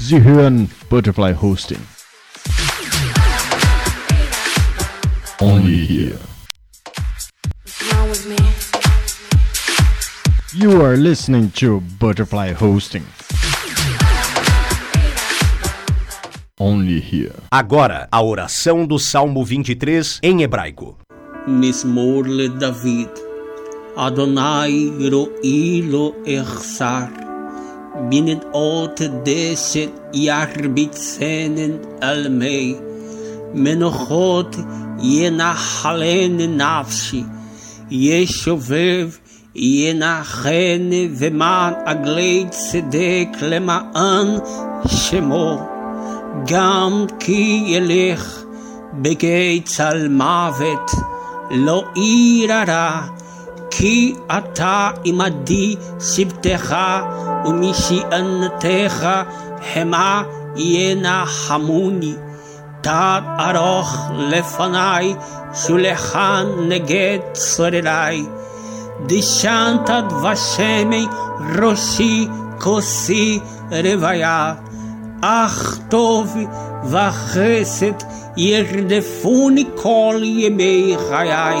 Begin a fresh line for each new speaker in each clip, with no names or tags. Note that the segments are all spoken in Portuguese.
Zihan Butterfly Hosting. Only here. You are listening to Butterfly Hosting. Only here.
Agora, a oração do Salmo 23 em hebraico.
Mismor David. אדוני רואי לו אחסר. בנדעות דשת ירביצנן על מי. מנוחות ינחלני נפשי. ישובב ינחני ומען עגלי צדק למען שמו. גם כי ילך בגיא צל מוות, לא ירא כי אתה עמדי שבטך ומשענתך המה ינחמוני. תת ארוך לפניי, שולחן נגד צורריי. דשנת דבשמי ראשי כוסי רוויה. אך טוב וחסד ירדפוני כל ימי חיי,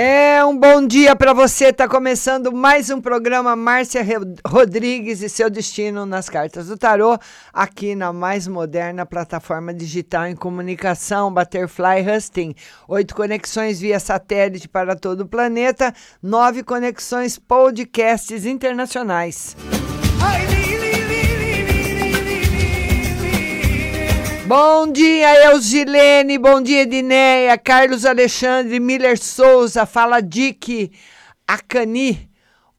É um bom dia para você. Tá começando mais um programa Márcia Rodrigues e seu destino nas cartas do tarô, aqui na mais moderna plataforma digital em comunicação, Butterfly Husting. Oito conexões via satélite para todo o planeta, nove conexões podcasts internacionais. Bom dia, Elgilene. Bom dia, Edineia. Carlos Alexandre, Miller Souza. Fala, Dick. Acani.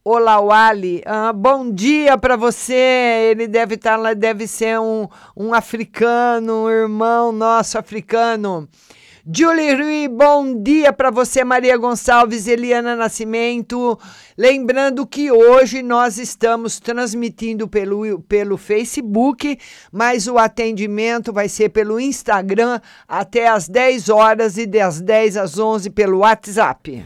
Olawali. Ah, bom dia para você. Ele deve estar lá, deve ser um, um africano, um irmão nosso africano. Julie Rui, bom dia para você, Maria Gonçalves, Eliana Nascimento. Lembrando que hoje nós estamos transmitindo pelo, pelo Facebook, mas o atendimento vai ser pelo Instagram até às 10 horas e das 10 às 11 pelo WhatsApp.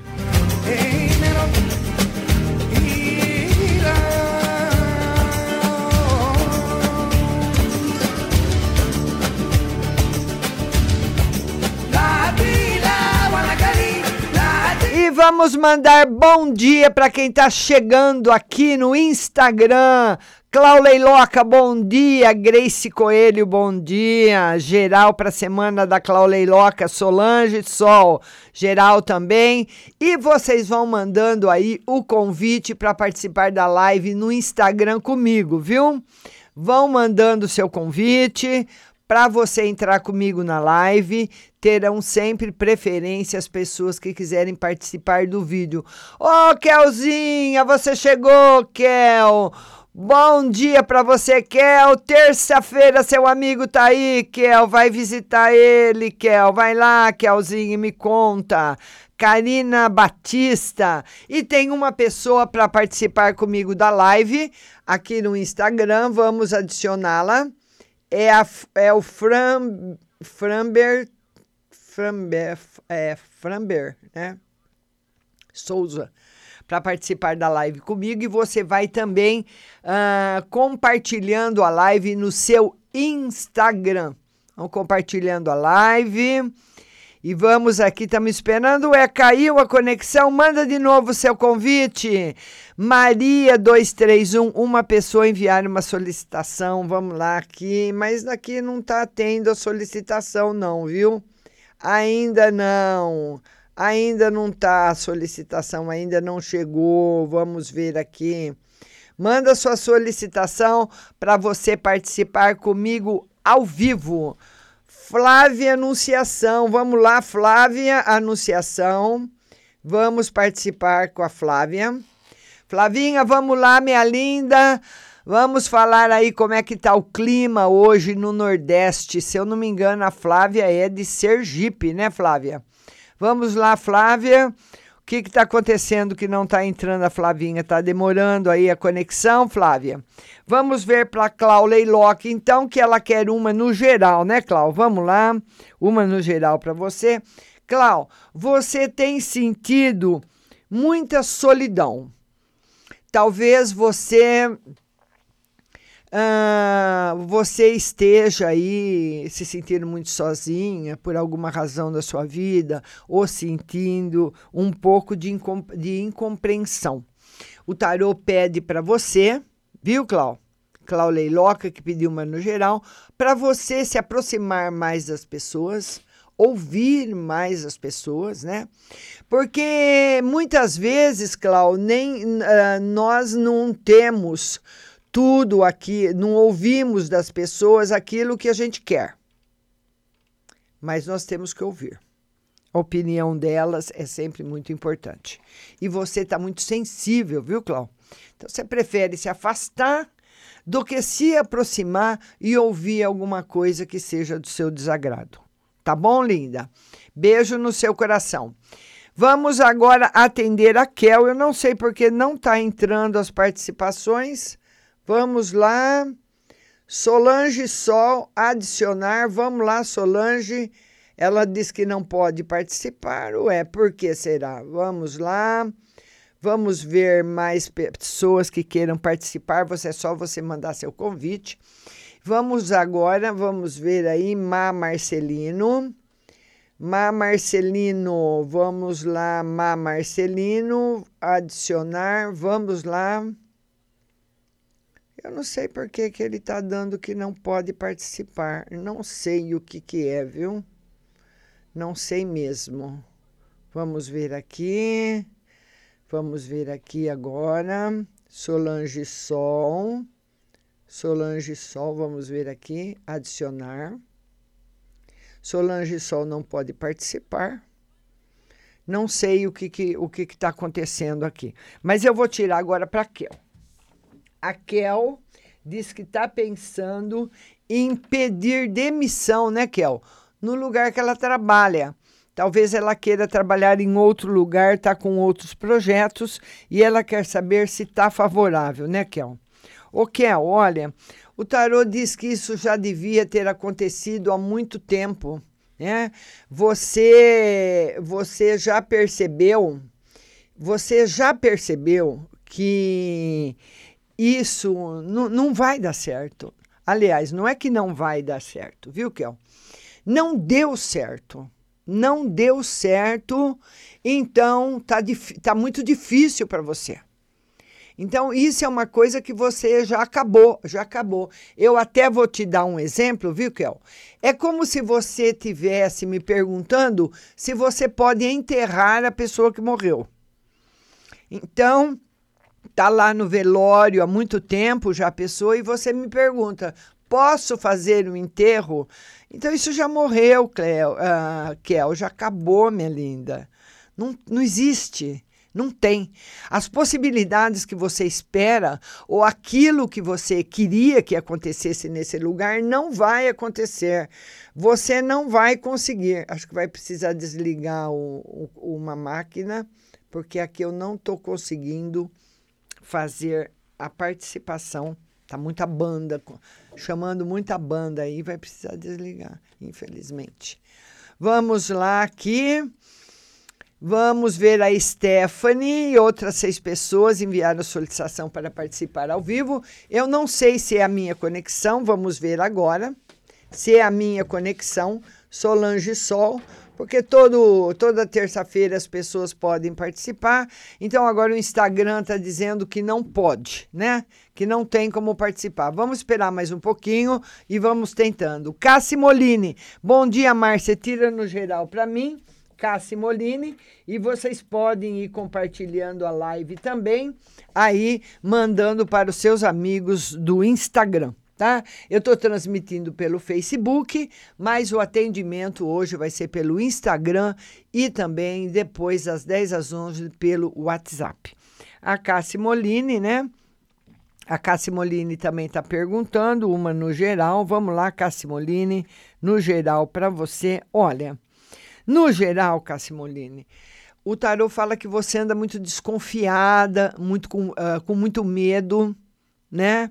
Vamos mandar bom dia para quem está chegando aqui no Instagram. Clauleiloca, bom dia. Grace Coelho, bom dia. Geral para a semana da Clauleiloca, Solange Sol, geral também. E vocês vão mandando aí o convite para participar da live no Instagram comigo, viu? Vão mandando o seu convite para você entrar comigo na live, terão sempre preferência as pessoas que quiserem participar do vídeo. Ô, oh, Kelzinha, você chegou, Kel. Bom dia para você, Kel. Terça-feira seu amigo tá aí, Kel. Vai visitar ele, Kel. Vai lá, Kelzinho, me conta. Karina Batista. E tem uma pessoa para participar comigo da live aqui no Instagram. Vamos adicioná-la é, a, é o Fram, Framber, Framber, é, Framber, né? Souza, para participar da live comigo e você vai também uh, compartilhando a live no seu Instagram. Vão compartilhando a live. E vamos aqui, estamos esperando. É, caiu a conexão. Manda de novo o seu convite. Maria 231, uma pessoa enviar uma solicitação. Vamos lá aqui. Mas aqui não está tendo a solicitação, não, viu? Ainda não. Ainda não está a solicitação, ainda não chegou. Vamos ver aqui. Manda sua solicitação para você participar comigo ao vivo. Flávia Anunciação. Vamos lá, Flávia Anunciação. Vamos participar com a Flávia. Flavinha, vamos lá, minha linda. Vamos falar aí como é que tá o clima hoje no Nordeste. Se eu não me engano, a Flávia é de Sergipe, né, Flávia? Vamos lá, Flávia. O que está acontecendo que não está entrando a Flavinha? Está demorando aí a conexão, Flávia? Vamos ver para a Clau Leilock, então, que ela quer uma no geral, né, Clau? Vamos lá, uma no geral para você. Clau, você tem sentido muita solidão. Talvez você uh, você esteja aí se sentindo muito sozinha por alguma razão da sua vida ou sentindo um pouco de, incom de incompreensão. O tarô pede para você, viu, Clau? Clau Leiloca, que pediu uma no geral, para você se aproximar mais das pessoas, ouvir mais as pessoas, né? Porque muitas vezes, Clau, nem uh, nós não temos tudo aqui, não ouvimos das pessoas aquilo que a gente quer. Mas nós temos que ouvir. A opinião delas é sempre muito importante. E você está muito sensível, viu, Clau? Então você prefere se afastar do que se aproximar e ouvir alguma coisa que seja do seu desagrado. Tá bom, linda? Beijo no seu coração. Vamos agora atender a Kel. Eu não sei porque não está entrando as participações. Vamos lá. Solange Sol, adicionar. Vamos lá, Solange. Ela diz que não pode participar. Ué, por que será? Vamos lá. Vamos ver mais pessoas que queiram participar. Você é só você mandar seu convite. Vamos agora, vamos ver aí, Má Marcelino. Má Marcelino, vamos lá, Má Marcelino, adicionar, vamos lá. Eu não sei por que, que ele está dando que não pode participar. Não sei o que, que é, viu? Não sei mesmo. Vamos ver aqui. Vamos ver aqui agora. Solange Sol. Solange Sol, vamos ver aqui. Adicionar. Solange Sol não pode participar. Não sei o que que, o que que tá acontecendo aqui. Mas eu vou tirar agora para Kel. A Kel diz que está pensando em pedir demissão, né, Kel? No lugar que ela trabalha. Talvez ela queira trabalhar em outro lugar, está com outros projetos e ela quer saber se está favorável, né, Kel? Ô, Kel, olha, o tarô diz que isso já devia ter acontecido há muito tempo, né? Você, você já percebeu, você já percebeu que isso não, não vai dar certo. Aliás, não é que não vai dar certo, viu, Kel? Não deu certo não deu certo, então tá, tá muito difícil para você. Então, isso é uma coisa que você já acabou, já acabou. Eu até vou te dar um exemplo, viu, Kel? É como se você tivesse me perguntando se você pode enterrar a pessoa que morreu. Então, tá lá no velório há muito tempo já a pessoa e você me pergunta: posso fazer um enterro? Então isso já morreu, Cleo, uh, Kel, já acabou, minha linda. Não, não existe. Não tem. As possibilidades que você espera ou aquilo que você queria que acontecesse nesse lugar não vai acontecer. Você não vai conseguir. Acho que vai precisar desligar o, o, uma máquina, porque aqui eu não estou conseguindo fazer a participação. Tá muita banda chamando muita banda aí, vai precisar desligar, infelizmente. Vamos lá aqui. Vamos ver a Stephanie e outras seis pessoas enviaram solicitação para participar ao vivo. Eu não sei se é a minha conexão, vamos ver agora. Se é a minha conexão, Solange Sol porque todo, toda terça-feira as pessoas podem participar. Então agora o Instagram está dizendo que não pode, né? Que não tem como participar. Vamos esperar mais um pouquinho e vamos tentando. Cassi Moline, bom dia, Márcia. Tira no geral para mim. Cassi Moline, e vocês podem ir compartilhando a live também, aí mandando para os seus amigos do Instagram tá? Eu estou transmitindo pelo Facebook, mas o atendimento hoje vai ser pelo Instagram e também depois das 10 às 11 pelo WhatsApp. A Cassi Moline, né? A Cassi Moline também está perguntando, uma no geral. Vamos lá, Cassi Moline, no geral para você. Olha, no geral, Cassi Moline, o tarô fala que você anda muito desconfiada, muito com, uh, com muito medo, né?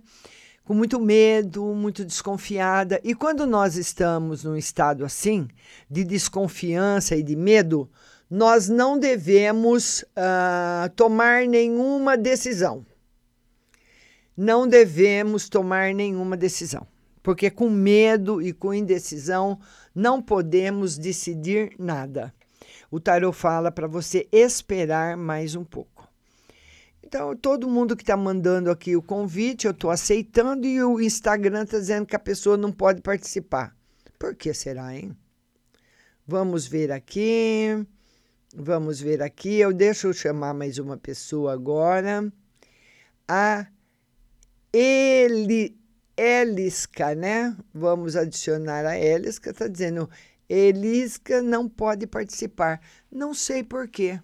com muito medo, muito desconfiada. E quando nós estamos num estado assim, de desconfiança e de medo, nós não devemos uh, tomar nenhuma decisão. Não devemos tomar nenhuma decisão, porque com medo e com indecisão não podemos decidir nada. O tarot fala para você esperar mais um pouco. Então, todo mundo que está mandando aqui o convite, eu estou aceitando e o Instagram está dizendo que a pessoa não pode participar. Por que será, hein? Vamos ver aqui. Vamos ver aqui. Eu deixo eu chamar mais uma pessoa agora. A Eli, Elisca, né? Vamos adicionar a Elisca. Está dizendo Elisca não pode participar. Não sei por quê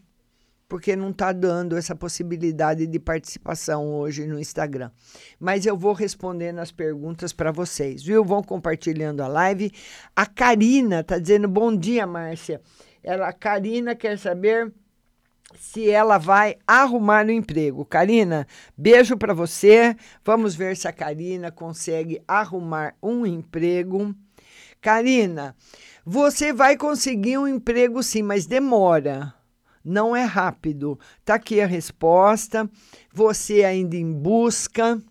porque não está dando essa possibilidade de participação hoje no Instagram. Mas eu vou respondendo as perguntas para vocês, viu? Vão compartilhando a live. A Karina está dizendo bom dia, Márcia. Ela, a Karina quer saber se ela vai arrumar o emprego. Karina, beijo para você. Vamos ver se a Karina consegue arrumar um emprego. Karina, você vai conseguir um emprego sim, mas demora não é rápido. Tá aqui a resposta. Você ainda em busca,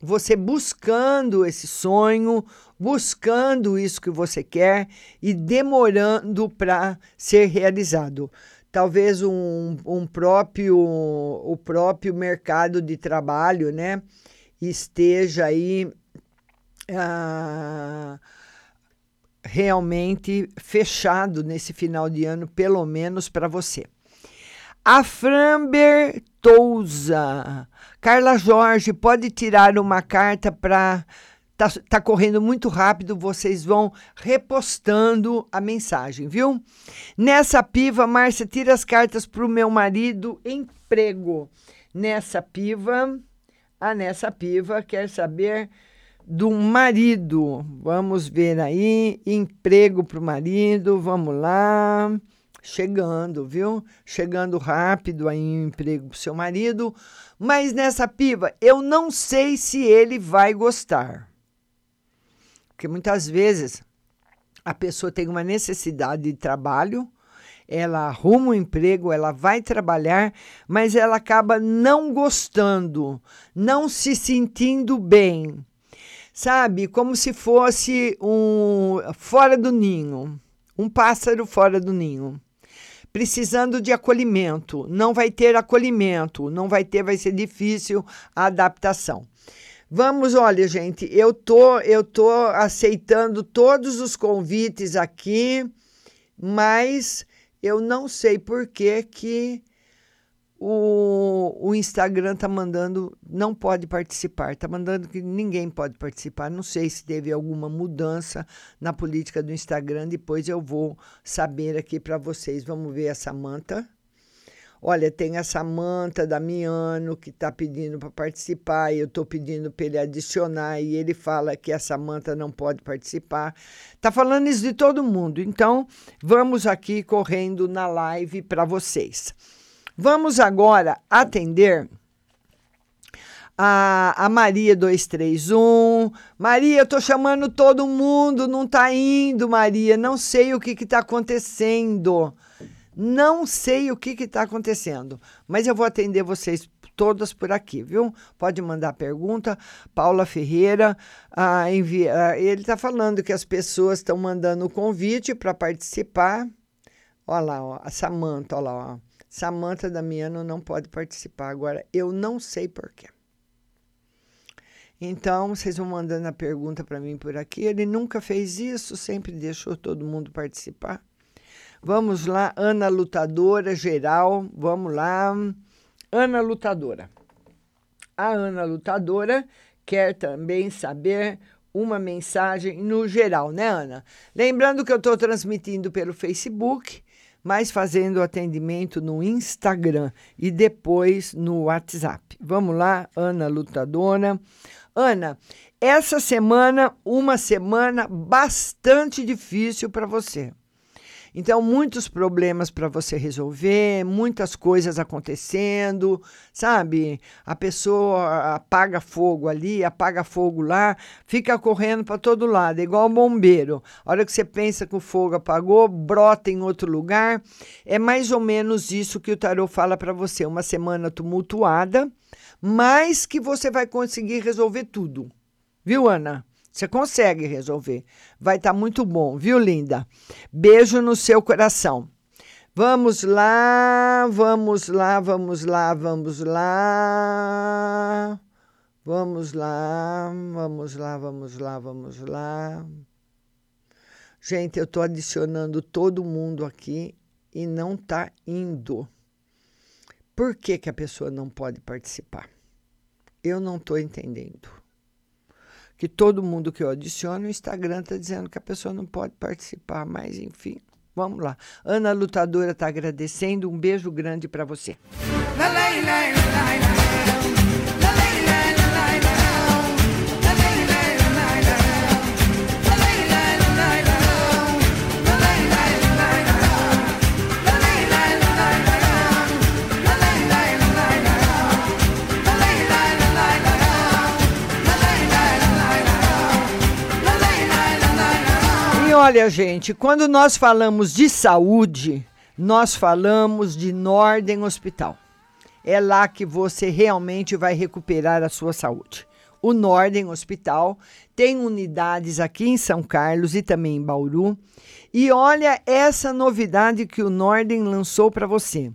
você buscando esse sonho, buscando isso que você quer e demorando para ser realizado. Talvez um, um próprio o próprio mercado de trabalho, né, esteja aí ah, realmente fechado nesse final de ano, pelo menos para você. A Framber Touza. Carla Jorge, pode tirar uma carta para. Tá, tá correndo muito rápido, vocês vão repostando a mensagem, viu? Nessa piva, Márcia, tira as cartas para o meu marido emprego. Nessa piva, a nessa piva quer saber do marido. Vamos ver aí, emprego para o marido, vamos lá. Chegando, viu? Chegando rápido aí emprego para seu marido. Mas nessa piva, eu não sei se ele vai gostar. Porque muitas vezes a pessoa tem uma necessidade de trabalho, ela arruma um emprego, ela vai trabalhar, mas ela acaba não gostando, não se sentindo bem. Sabe? Como se fosse um fora do ninho, um pássaro fora do ninho. Precisando de acolhimento, não vai ter acolhimento, não vai ter, vai ser difícil a adaptação. Vamos, olha, gente, eu tô, eu tô aceitando todos os convites aqui, mas eu não sei por que que o, o Instagram tá mandando não pode participar, tá mandando que ninguém pode participar. Não sei se teve alguma mudança na política do Instagram, depois eu vou saber aqui para vocês. Vamos ver essa manta. Olha, tem a Samanta Damiano que está pedindo para participar, e eu estou pedindo para ele adicionar, e ele fala que a Samanta não pode participar. Está falando isso de todo mundo. Então, vamos aqui correndo na live para vocês. Vamos agora atender a, a Maria 231. Maria, eu chamando todo mundo, não tá indo, Maria. Não sei o que que tá acontecendo. Não sei o que está acontecendo, mas eu vou atender vocês todas por aqui, viu? Pode mandar pergunta. Paula Ferreira, ah, envia, ah, ele está falando que as pessoas estão mandando o convite para participar. Olha lá, ó, a Samanta, olha lá, ó. Samanta Damiano não pode participar. Agora, eu não sei porquê. Então, vocês vão mandando a pergunta para mim por aqui. Ele nunca fez isso, sempre deixou todo mundo participar. Vamos lá, Ana Lutadora Geral, vamos lá. Ana Lutadora. A Ana Lutadora quer também saber uma mensagem no geral, né, Ana? Lembrando que eu estou transmitindo pelo Facebook, mas fazendo atendimento no Instagram e depois no WhatsApp. Vamos lá, Ana Lutadora. Ana, essa semana, uma semana bastante difícil para você. Então, muitos problemas para você resolver, muitas coisas acontecendo, sabe? A pessoa apaga fogo ali, apaga fogo lá, fica correndo para todo lado, igual um bombeiro. A hora que você pensa que o fogo apagou, brota em outro lugar. É mais ou menos isso que o tarot fala para você, uma semana tumultuada, mas que você vai conseguir resolver tudo. Viu, Ana? Você consegue resolver. Vai estar tá muito bom, viu, linda? Beijo no seu coração. Vamos lá, vamos lá, vamos lá, vamos lá. Vamos lá, vamos lá, vamos lá, vamos lá. Gente, eu estou adicionando todo mundo aqui e não está indo. Por que, que a pessoa não pode participar? Eu não estou entendendo que todo mundo que eu adiciono, o Instagram está dizendo que a pessoa não pode participar, mas enfim, vamos lá. Ana Lutadora está agradecendo, um beijo grande para você. Olha, gente, quando nós falamos de saúde, nós falamos de Norden Hospital. É lá que você realmente vai recuperar a sua saúde. O Norden Hospital tem unidades aqui em São Carlos e também em Bauru. E olha essa novidade que o Norden lançou para você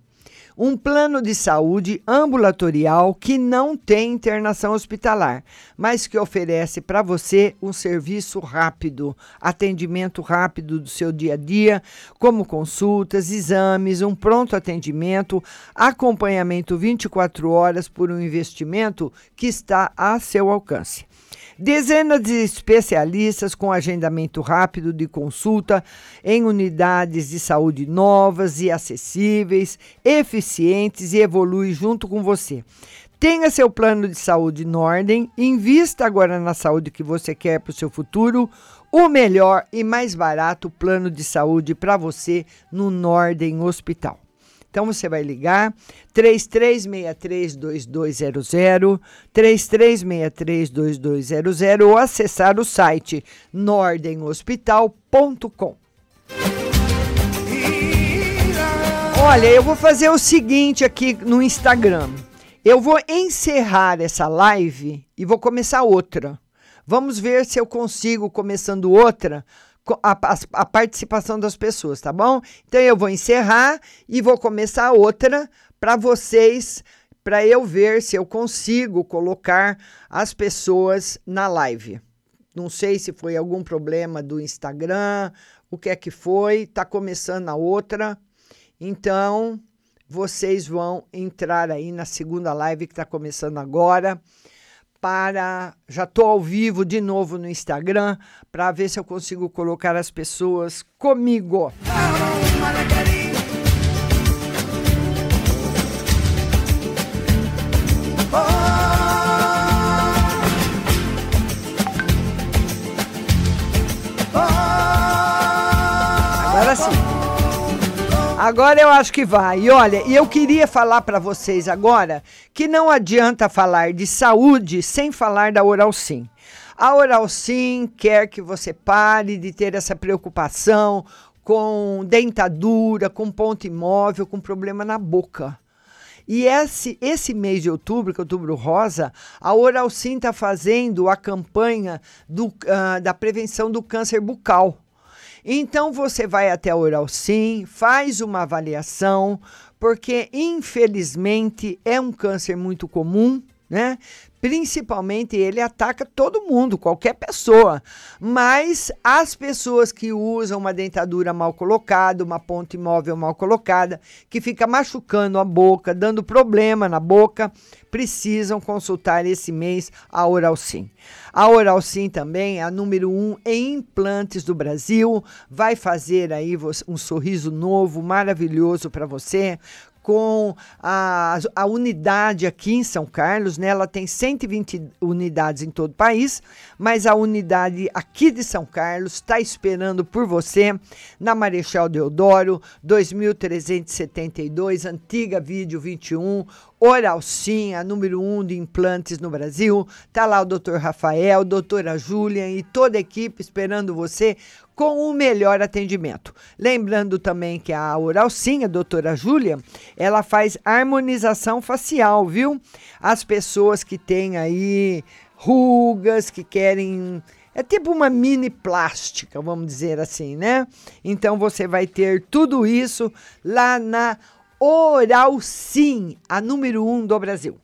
um plano de saúde ambulatorial que não tem internação hospitalar, mas que oferece para você um serviço rápido, atendimento rápido do seu dia a dia, como consultas, exames, um pronto atendimento, acompanhamento 24 horas por um investimento que está a seu alcance. Dezenas de especialistas com agendamento rápido de consulta em unidades de saúde novas e acessíveis, eficientes e evolui junto com você Tenha seu plano de saúde em ordem, invista agora na saúde que você quer para o seu futuro. O melhor e mais barato plano de saúde para você no Norden Hospital. Então você vai ligar 33632200, 33632200 ou acessar o site nordenhospital.com. Olha, eu vou fazer o seguinte aqui no Instagram. Eu vou encerrar essa live e vou começar outra. Vamos ver se eu consigo, começando outra, a, a, a, participação das pessoas, tá bom? Então eu vou encerrar e vou começar outra para vocês, para eu ver se eu consigo colocar as pessoas na live. Não sei se foi algum problema do Instagram, o que é que foi, tá começando a outra. Então, vocês vão entrar aí na segunda live que está começando agora para. Já estou ao vivo de novo no Instagram para ver se eu consigo colocar as pessoas comigo. Agora eu acho que vai. E olha, eu queria falar para vocês agora que não adianta falar de saúde sem falar da Oral Sim. A Oral Sim quer que você pare de ter essa preocupação com dentadura, com ponto imóvel, com problema na boca. E esse, esse mês de outubro, que é outubro rosa, a Oral Sim está fazendo a campanha do, uh, da prevenção do câncer bucal. Então você vai até a Oral Sim, faz uma avaliação, porque infelizmente é um câncer muito comum, né? Principalmente ele ataca todo mundo, qualquer pessoa. Mas as pessoas que usam uma dentadura mal colocada, uma ponta imóvel mal colocada, que fica machucando a boca, dando problema na boca, precisam consultar esse mês a Oral Sim. A Oral Sim também é a número um em implantes do Brasil. Vai fazer aí um sorriso novo, maravilhoso para você com a, a unidade aqui em São Carlos, né? Ela tem 120 unidades em todo o país, mas a unidade aqui de São Carlos está esperando por você na Marechal Deodoro, 2372, antiga Vídeo 21, Oral Sim, a número um de implantes no Brasil. Tá lá o doutor Rafael, doutora Júlia e toda a equipe esperando você com o melhor atendimento. Lembrando também que a Oral Sim, a doutora Júlia, ela faz harmonização facial, viu? As pessoas que têm aí rugas, que querem é tipo uma mini plástica, vamos dizer assim, né? Então você vai ter tudo isso lá na Oral Sim, a número um do Brasil.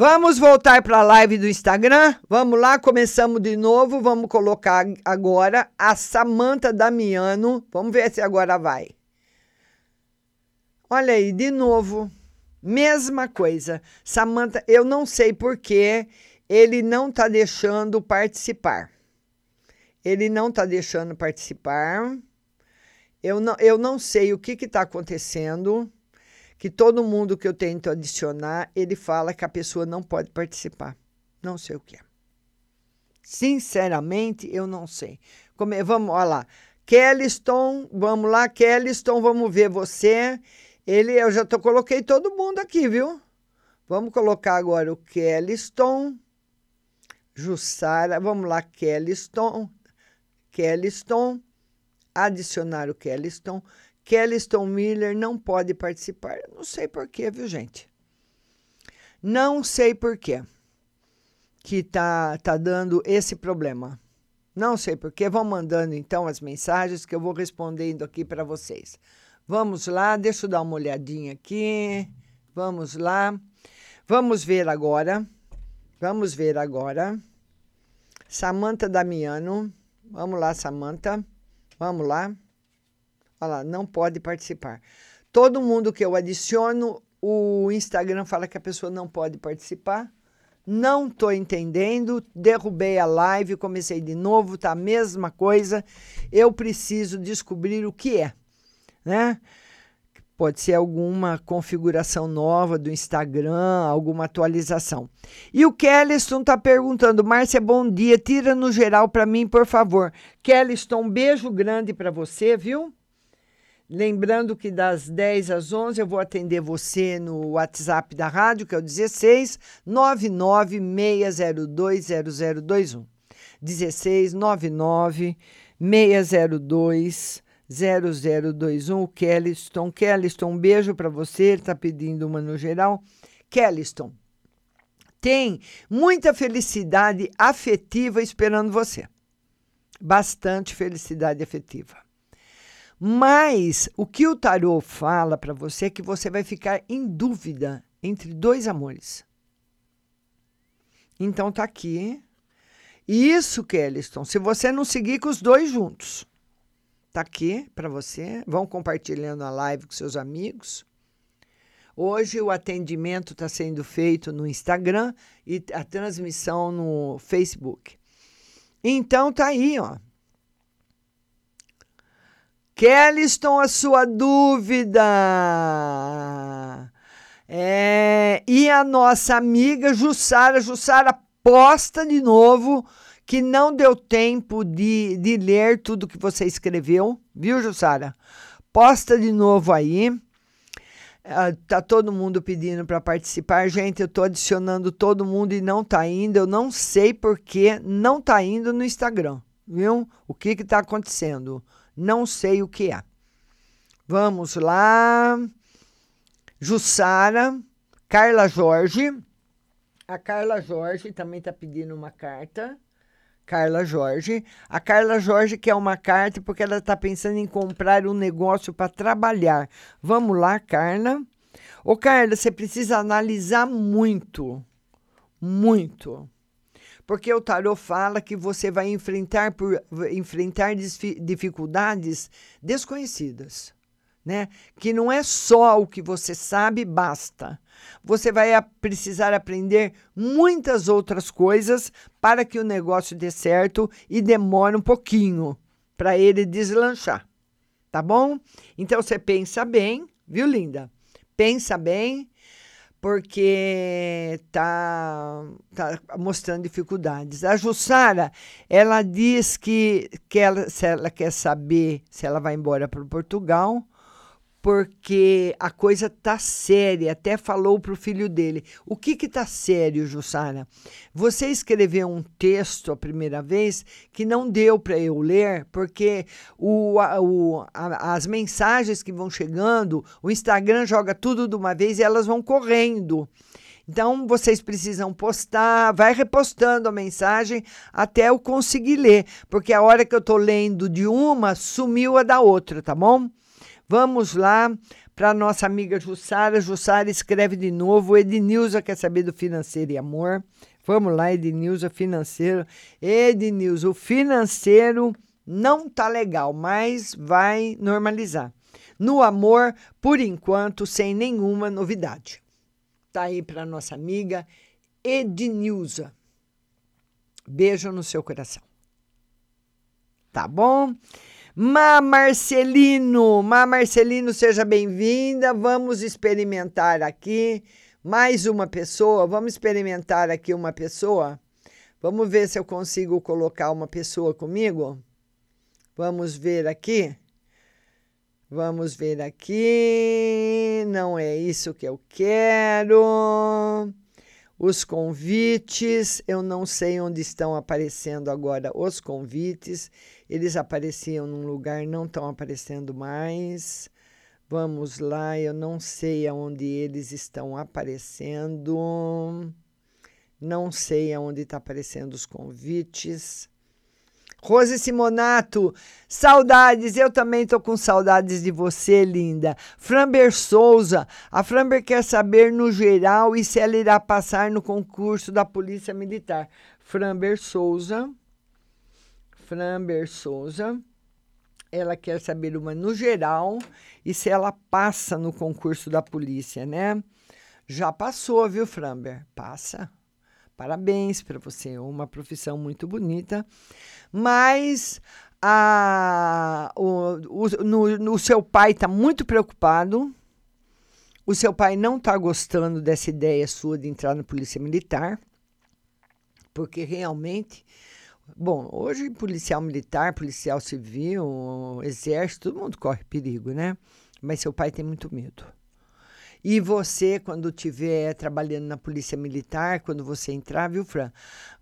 Vamos voltar para a live do Instagram? Vamos lá, começamos de novo. Vamos colocar agora a Samanta Damiano. Vamos ver se agora vai. Olha aí, de novo. Mesma coisa. Samanta, eu não sei por que ele não está deixando participar. Ele não está deixando participar. Eu não, eu não sei o que está acontecendo, que todo mundo que eu tento adicionar, ele fala que a pessoa não pode participar. Não sei o que é. Sinceramente, eu não sei. Como vamos, olha lá. Kellyston, vamos lá, Kellyston, vamos ver você. Ele, eu já tô, coloquei todo mundo aqui, viu? Vamos colocar agora o Kellyston. Jussara, vamos lá, Kellyston, Kellyston, adicionar o Kellyston. Kellyston Miller não pode participar. Não sei porquê, viu, gente? Não sei porquê que tá, tá dando esse problema. Não sei porquê. Vão mandando então as mensagens que eu vou respondendo aqui para vocês. Vamos lá, deixa eu dar uma olhadinha aqui. Vamos lá. Vamos ver agora. Vamos ver agora. Samanta Damiano. Vamos lá, Samanta. Vamos lá. Olha lá, não pode participar. Todo mundo que eu adiciono, o Instagram fala que a pessoa não pode participar. Não tô entendendo, derrubei a live, comecei de novo, tá a mesma coisa. Eu preciso descobrir o que é, né? Pode ser alguma configuração nova do Instagram, alguma atualização. E o Kelliston está perguntando: Márcia, bom dia, tira no geral para mim, por favor. Kelliston, um beijo grande para você, viu? Lembrando que das 10 às 11 eu vou atender você no WhatsApp da rádio, que é o 16 996020021. 16 99 602 0021. O Kelliston. Kelliston, um beijo para você. Ele está pedindo uma no geral. Kelliston, tem muita felicidade afetiva esperando você. Bastante felicidade afetiva. Mas o que o tarô fala para você é que você vai ficar em dúvida entre dois amores. Então tá aqui. Isso, Kelliston, se você não seguir com os dois juntos. Tá aqui para você. Vão compartilhando a live com seus amigos. Hoje o atendimento está sendo feito no Instagram e a transmissão no Facebook. Então tá aí, ó. Kelliston, a sua dúvida. É, e a nossa amiga Jussara, Jussara posta de novo que não deu tempo de, de ler tudo que você escreveu, viu, Jussara? Posta de novo aí. Uh, tá todo mundo pedindo para participar. Gente, eu tô adicionando todo mundo e não tá indo. Eu não sei porque não tá indo no Instagram, viu? O que que tá acontecendo? Não sei o que é. Vamos lá. Jussara, Carla Jorge. A Carla Jorge também está pedindo uma carta. Carla Jorge. A Carla Jorge quer uma carta porque ela está pensando em comprar um negócio para trabalhar. Vamos lá, Carla. Ô, Carla, você precisa analisar muito, muito porque o tarô fala que você vai enfrentar, por, enfrentar dificuldades desconhecidas. Né? Que não é só o que você sabe, basta. Você vai precisar aprender muitas outras coisas para que o negócio dê certo e demore um pouquinho para ele deslanchar. Tá bom? Então você pensa bem, viu, linda? Pensa bem, porque tá, tá mostrando dificuldades. A Jussara, ela diz que, que ela, se ela quer saber se ela vai embora para Portugal porque a coisa tá séria. Até falou para o filho dele. O que que tá sério, Jussara? Você escreveu um texto a primeira vez que não deu para eu ler, porque o, o, a, as mensagens que vão chegando, o Instagram joga tudo de uma vez e elas vão correndo. Então, vocês precisam postar, vai repostando a mensagem até eu conseguir ler, porque a hora que eu estou lendo de uma, sumiu a da outra, tá bom? Vamos lá para nossa amiga Jussara. Jussara escreve de novo. Ednilza quer saber do financeiro e amor. Vamos lá, Ednilza, financeiro. Ednilza, o financeiro não tá legal, mas vai normalizar. No amor, por enquanto, sem nenhuma novidade. Tá aí para nossa amiga Ednilza. Beijo no seu coração. Tá bom? Má Marcelino, Má Marcelino, seja bem-vinda. Vamos experimentar aqui mais uma pessoa. Vamos experimentar aqui uma pessoa. Vamos ver se eu consigo colocar uma pessoa comigo. Vamos ver aqui. Vamos ver aqui. Não é isso que eu quero. Os convites, eu não sei onde estão aparecendo agora os convites. Eles apareciam num lugar, não estão aparecendo mais. Vamos lá, eu não sei aonde eles estão aparecendo. Não sei aonde está aparecendo os convites. Rose Simonato, saudades, eu também tô com saudades de você, linda. Framber Souza, a Framber quer saber no geral e se ela irá passar no concurso da Polícia Militar. Framber Souza, Framber Souza, ela quer saber uma no geral e se ela passa no concurso da polícia, né? Já passou, viu, Framber? Passa. Parabéns para você, uma profissão muito bonita. Mas a, o, o, no, no seu pai está muito preocupado. O seu pai não está gostando dessa ideia sua de entrar na Polícia Militar, porque realmente Bom, hoje policial militar, policial civil, exército, todo mundo corre perigo, né? Mas seu pai tem muito medo. E você, quando estiver trabalhando na polícia militar, quando você entrar, viu, Fran?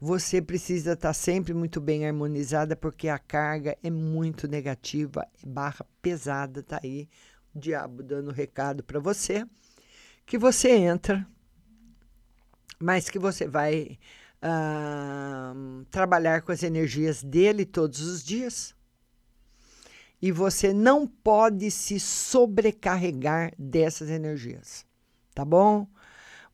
Você precisa estar sempre muito bem harmonizada, porque a carga é muito negativa, barra pesada, tá aí o diabo dando recado para você, que você entra, mas que você vai uh, trabalhar com as energias dele todos os dias. E você não pode se sobrecarregar dessas energias, tá bom?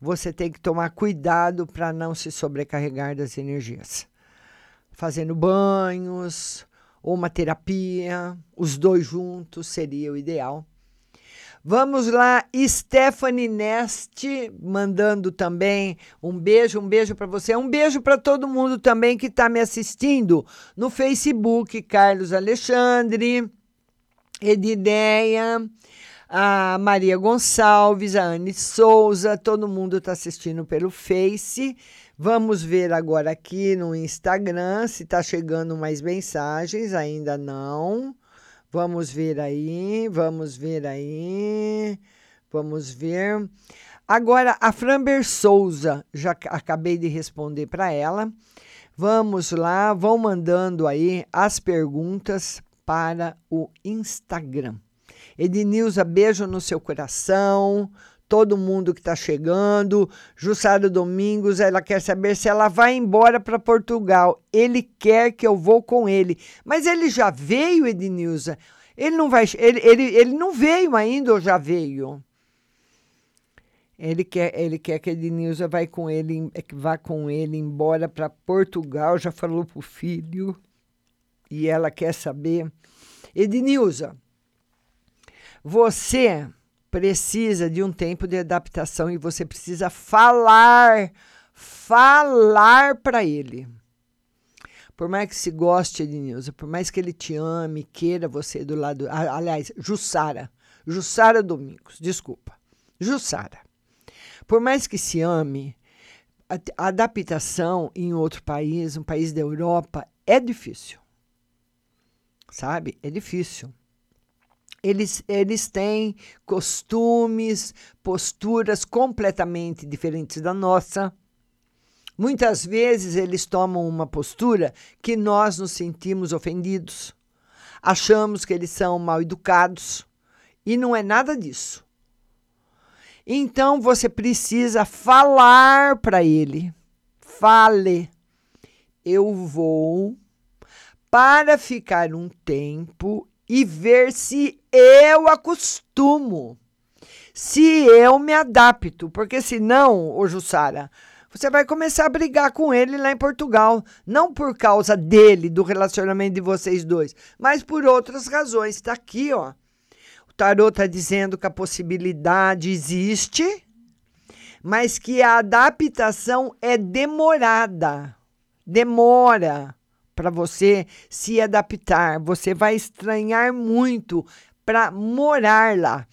Você tem que tomar cuidado para não se sobrecarregar das energias. Fazendo banhos ou uma terapia, os dois juntos seria o ideal Vamos lá, Stephanie Neste, mandando também um beijo, um beijo para você. Um beijo para todo mundo também que está me assistindo no Facebook, Carlos Alexandre, Edideia, a Maria Gonçalves, a Anne Souza, todo mundo está assistindo pelo Face. Vamos ver agora aqui no Instagram se está chegando mais mensagens, ainda não. Vamos ver aí, vamos ver aí, vamos ver. Agora, a Framber Souza, já acabei de responder para ela. Vamos lá, vão mandando aí as perguntas para o Instagram. Ednilza, beijo no seu coração todo mundo que está chegando. Jussara Domingos, ela quer saber se ela vai embora para Portugal. Ele quer que eu vou com ele. Mas ele já veio, Ednilza. Ele não vai, ele, ele, ele não veio ainda ou já veio? Ele quer, ele quer que a Ednilza vai com ele, vá com ele embora para Portugal, já falou para o filho. E ela quer saber. Ednilza, você precisa de um tempo de adaptação e você precisa falar, falar para ele. Por mais que se goste de Nilza, por mais que ele te ame, queira você do lado. Aliás, Jussara. Jussara Domingos, desculpa. Jussara. Por mais que se ame, a adaptação em outro país, um país da Europa, é difícil. Sabe? É difícil. Eles, eles têm costumes, posturas completamente diferentes da nossa. Muitas vezes eles tomam uma postura que nós nos sentimos ofendidos, achamos que eles são mal educados e não é nada disso. Então você precisa falar para ele. Fale, eu vou para ficar um tempo e ver se eu acostumo, se eu me adapto, porque senão, ô Jussara, você vai começar a brigar com ele lá em Portugal, não por causa dele, do relacionamento de vocês dois, mas por outras razões. Está aqui, ó. O tarot está dizendo que a possibilidade existe, mas que a adaptação é demorada. Demora para você se adaptar. Você vai estranhar muito para morar lá.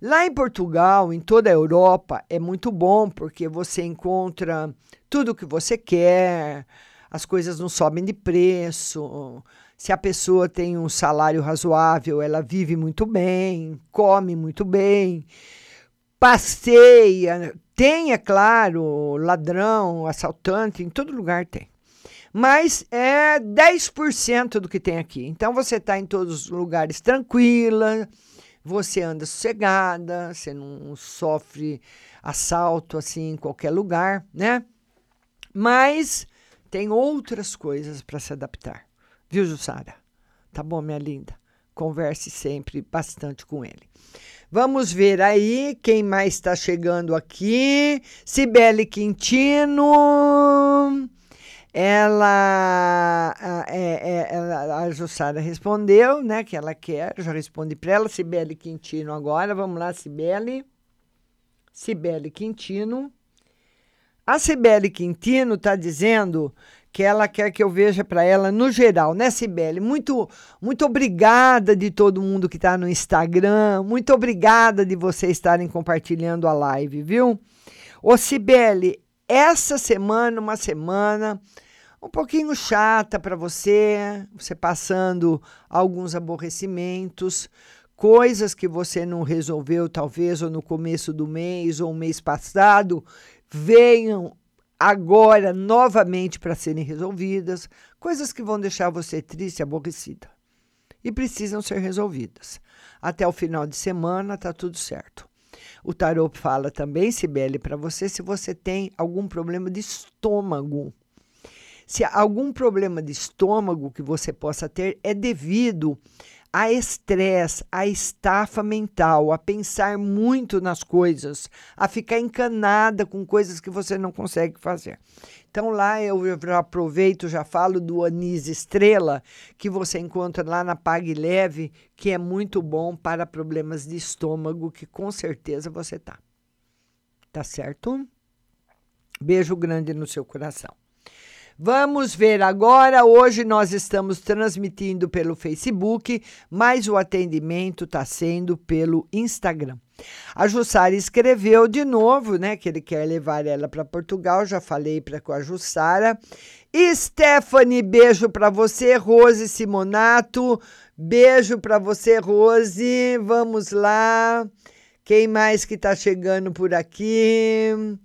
Lá em Portugal, em toda a Europa, é muito bom porque você encontra tudo o que você quer, as coisas não sobem de preço. Se a pessoa tem um salário razoável, ela vive muito bem, come muito bem, passeia. Tem, é claro, ladrão, assaltante, em todo lugar tem mas é 10% do que tem aqui. Então você está em todos os lugares tranquila, você anda sossegada, você não sofre assalto assim em qualquer lugar, né? Mas tem outras coisas para se adaptar. Viu, Jussara? Tá bom, minha linda? Converse sempre bastante com ele. Vamos ver aí quem mais está chegando aqui. Cibele Quintino. Ela, é, é, ela, a Jussara respondeu, né, que ela quer, já respondi para ela, Cibele Quintino agora, vamos lá, Cibele. Cibele Quintino. A Cibele Quintino está dizendo que ela quer que eu veja para ela no geral, né, Cibele? Muito, muito obrigada de todo mundo que está no Instagram, muito obrigada de vocês estarem compartilhando a live, viu? Ô, Cibele, essa semana, uma semana um pouquinho chata para você, você passando alguns aborrecimentos, coisas que você não resolveu, talvez, ou no começo do mês, ou mês passado, venham agora novamente para serem resolvidas, coisas que vão deixar você triste e aborrecida. E precisam ser resolvidas. Até o final de semana tá tudo certo. O tarot fala também, Sibeli, para você se você tem algum problema de estômago. Se algum problema de estômago que você possa ter é devido a estresse, a estafa mental, a pensar muito nas coisas, a ficar encanada com coisas que você não consegue fazer. Então lá eu já aproveito, já falo do anis estrela, que você encontra lá na Pague Leve, que é muito bom para problemas de estômago, que com certeza você tá. Tá certo? Beijo grande no seu coração. Vamos ver agora. Hoje nós estamos transmitindo pelo Facebook, mas o atendimento está sendo pelo Instagram. A Jussara escreveu de novo, né, que ele quer levar ela para Portugal. Já falei para com a Jussara. Stephanie, beijo para você. Rose Simonato, beijo para você, Rose. Vamos lá. Quem mais que está chegando por aqui?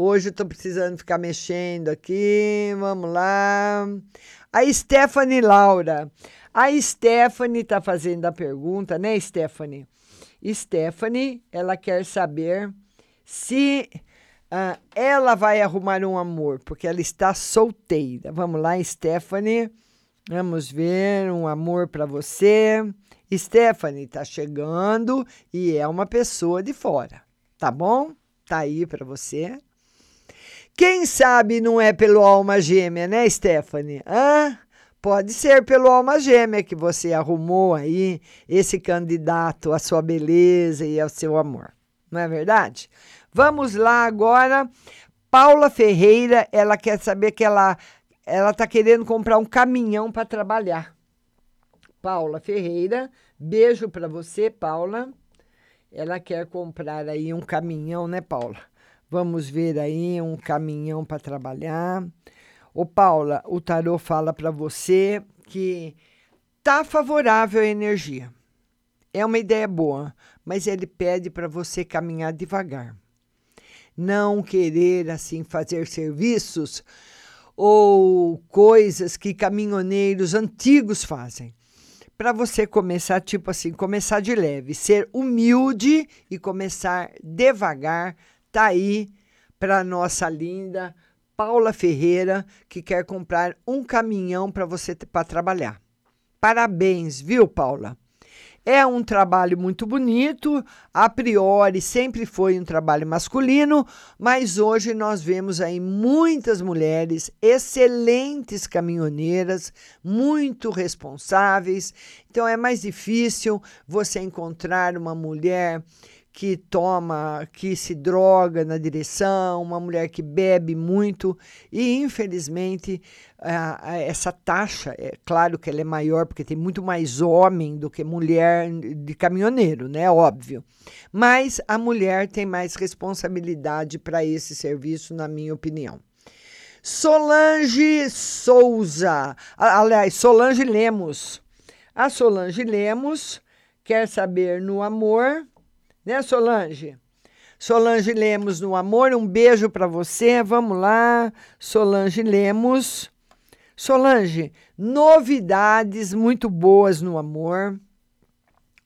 Hoje eu tô precisando ficar mexendo aqui. Vamos lá. A Stephanie Laura. A Stephanie tá fazendo a pergunta, né, Stephanie? Stephanie, ela quer saber se uh, ela vai arrumar um amor, porque ela está solteira. Vamos lá, Stephanie. Vamos ver um amor para você. Stephanie tá chegando e é uma pessoa de fora, tá bom? Tá aí para você. Quem sabe não é pelo alma gêmea, né, Stephanie? Hã? Pode ser pelo alma gêmea que você arrumou aí esse candidato à sua beleza e ao seu amor. Não é verdade? Vamos lá agora. Paula Ferreira, ela quer saber que ela ela tá querendo comprar um caminhão para trabalhar. Paula Ferreira, beijo para você, Paula. Ela quer comprar aí um caminhão, né, Paula? Vamos ver aí um caminhão para trabalhar. Ô Paula, o tarô fala para você que tá favorável a energia. É uma ideia boa, mas ele pede para você caminhar devagar. Não querer assim fazer serviços ou coisas que caminhoneiros antigos fazem. Para você começar, tipo assim, começar de leve, ser humilde e começar devagar, Tá aí para nossa linda Paula Ferreira, que quer comprar um caminhão para você para trabalhar. Parabéns, viu, Paula? É um trabalho muito bonito, a priori sempre foi um trabalho masculino, mas hoje nós vemos aí muitas mulheres excelentes caminhoneiras, muito responsáveis. Então é mais difícil você encontrar uma mulher que toma, que se droga na direção, uma mulher que bebe muito e infelizmente essa taxa, é claro que ela é maior porque tem muito mais homem do que mulher de caminhoneiro, né? Óbvio. Mas a mulher tem mais responsabilidade para esse serviço, na minha opinião. Solange Souza, aliás, Solange Lemos. A Solange Lemos quer saber no amor né, Solange? Solange Lemos no amor, um beijo para você. Vamos lá, Solange Lemos. Solange, novidades muito boas no amor.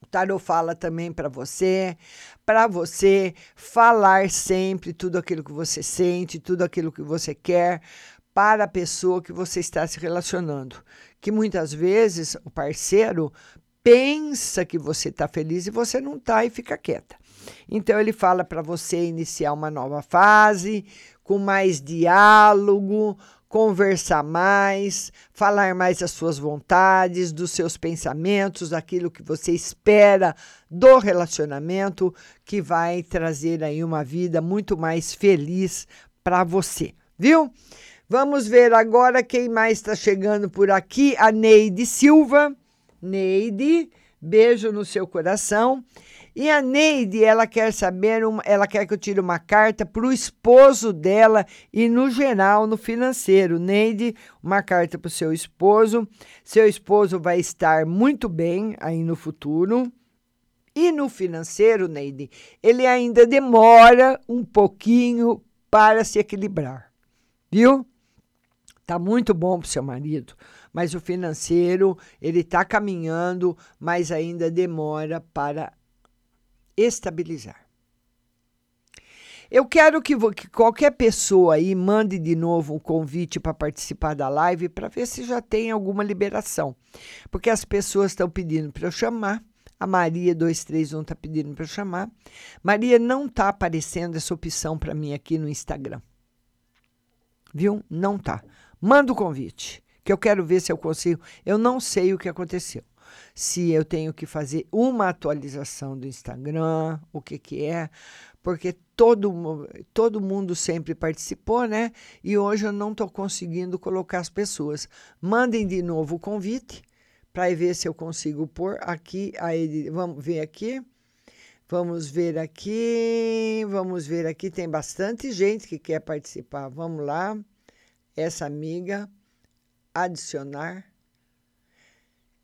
O Tarot fala também para você, para você falar sempre tudo aquilo que você sente, tudo aquilo que você quer para a pessoa que você está se relacionando. Que muitas vezes o parceiro pensa que você está feliz e você não está e fica quieta. Então ele fala para você iniciar uma nova fase, com mais diálogo, conversar mais, falar mais as suas vontades, dos seus pensamentos, daquilo que você espera do relacionamento, que vai trazer aí uma vida muito mais feliz para você, viu? Vamos ver agora quem mais está chegando por aqui. A Neide Silva. Neide, beijo no seu coração. E a Neide, ela quer saber, uma, ela quer que eu tire uma carta para o esposo dela e no geral, no financeiro. Neide, uma carta para o seu esposo. Seu esposo vai estar muito bem aí no futuro. E no financeiro, Neide, ele ainda demora um pouquinho para se equilibrar, viu? Tá muito bom para seu marido, mas o financeiro ele está caminhando, mas ainda demora para estabilizar. Eu quero que, que, qualquer pessoa aí mande de novo um convite para participar da live para ver se já tem alguma liberação. Porque as pessoas estão pedindo para eu chamar. A Maria 231 está pedindo para eu chamar. Maria não está aparecendo essa opção para mim aqui no Instagram. Viu? Não tá. Manda o convite, que eu quero ver se eu consigo. Eu não sei o que aconteceu se eu tenho que fazer uma atualização do Instagram, o que, que é, porque todo, todo mundo sempre participou, né? E hoje eu não estou conseguindo colocar as pessoas. Mandem de novo o convite para ver se eu consigo pôr aqui. Aí, vamos ver aqui. Vamos ver aqui. Vamos ver aqui. Tem bastante gente que quer participar. Vamos lá. Essa amiga. Adicionar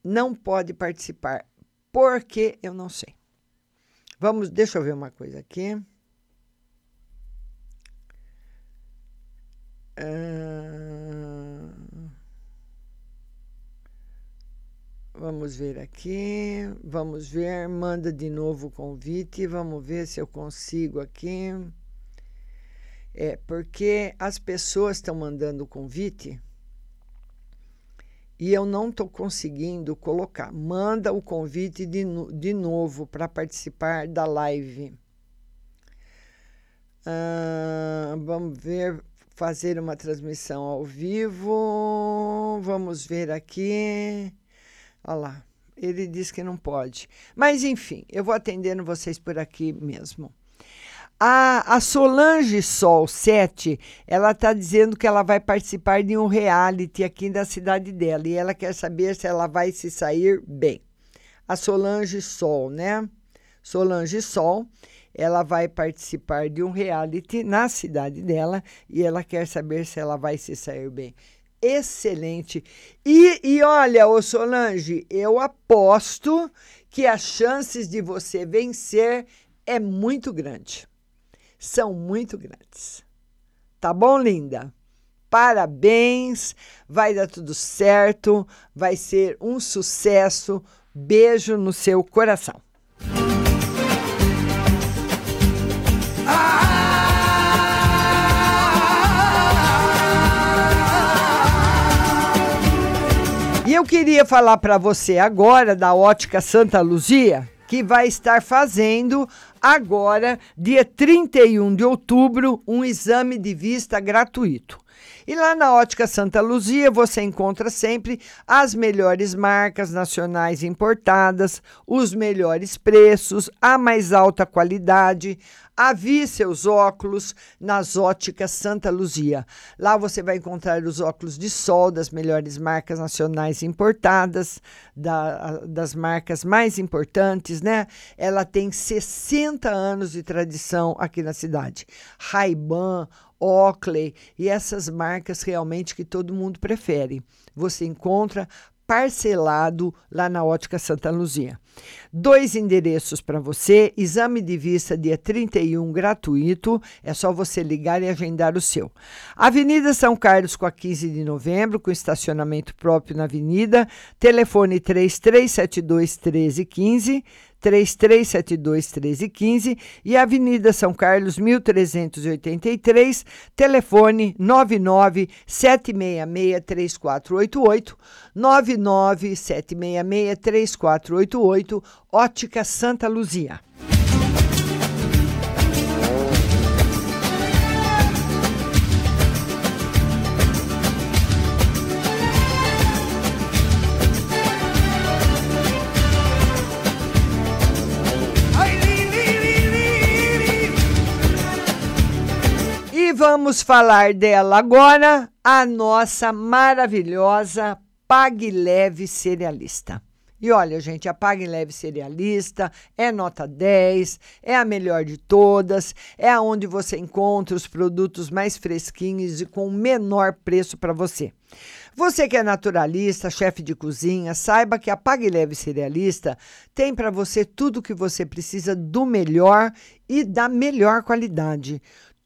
não pode participar. Porque eu não sei. Vamos, deixa eu ver uma coisa aqui. Uh, vamos ver aqui. Vamos ver. Manda de novo o convite. Vamos ver se eu consigo aqui. É porque as pessoas estão mandando o convite e eu não estou conseguindo colocar. Manda o convite de, de novo para participar da live. Vamos ver, fazer uma transmissão ao vivo. Vamos ver aqui. Olha lá, ele diz que não pode. Mas enfim, eu vou atendendo vocês por aqui mesmo. A, a Solange Sol 7, ela está dizendo que ela vai participar de um reality aqui da cidade dela e ela quer saber se ela vai se sair bem. A Solange Sol, né? Solange Sol, ela vai participar de um reality na cidade dela e ela quer saber se ela vai se sair bem. Excelente. E, e olha, ô Solange, eu aposto que as chances de você vencer é muito grande são muito grandes. Tá bom, linda? Parabéns, vai dar tudo certo, vai ser um sucesso. Beijo no seu coração. E eu queria falar para você agora da Ótica Santa Luzia, que vai estar fazendo agora, dia 31 de outubro, um exame de vista gratuito. E lá na Ótica Santa Luzia você encontra sempre as melhores marcas nacionais importadas, os melhores preços, a mais alta qualidade, Avie seus óculos nas óticas Santa Luzia. Lá você vai encontrar os óculos de sol das melhores marcas nacionais importadas, da, das marcas mais importantes, né? Ela tem 60 anos de tradição aqui na cidade. Ray-Ban, Oakley e essas marcas realmente que todo mundo prefere. Você encontra parcelado lá na Ótica Santa Luzia. Dois endereços para você: exame de vista dia 31 gratuito, é só você ligar e agendar o seu. Avenida São Carlos com a 15 de novembro, com estacionamento próprio na avenida, telefone 3372 1315. 3372 1315 e Avenida São Carlos 1383, telefone 99 766 3488, 99 766 3488, Ótica Santa Luzia. Vamos falar dela agora, a nossa maravilhosa Pague Leve Cerealista. E olha, gente, a Pague Leve Cerealista é nota 10, é a melhor de todas, é aonde você encontra os produtos mais fresquinhos e com o menor preço para você. Você que é naturalista, chefe de cozinha, saiba que a Pague Leve Cerealista tem para você tudo o que você precisa do melhor e da melhor qualidade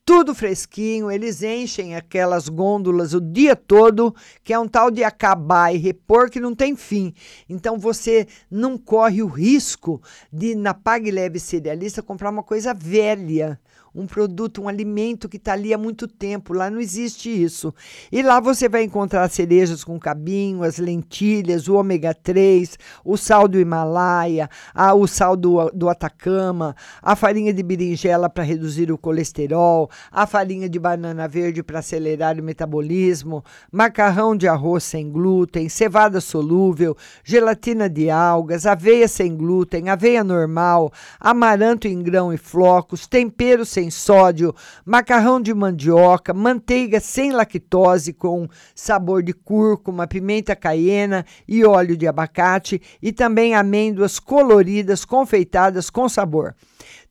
tudo fresquinho, eles enchem aquelas gôndolas o dia todo, que é um tal de acabar e repor que não tem fim. Então você não corre o risco de, na Pague Leve Cerealista, comprar uma coisa velha um produto, um alimento que está ali há muito tempo. Lá não existe isso. E lá você vai encontrar cerejas com cabinho, as lentilhas, o ômega 3, o sal do Himalaia, a, o sal do, do Atacama, a farinha de berinjela para reduzir o colesterol, a farinha de banana verde para acelerar o metabolismo, macarrão de arroz sem glúten, cevada solúvel, gelatina de algas, aveia sem glúten, aveia normal, amaranto em grão e flocos, tempero sem sem sódio, macarrão de mandioca, manteiga sem lactose com sabor de cúrcuma, pimenta caiena e óleo de abacate e também amêndoas coloridas confeitadas com sabor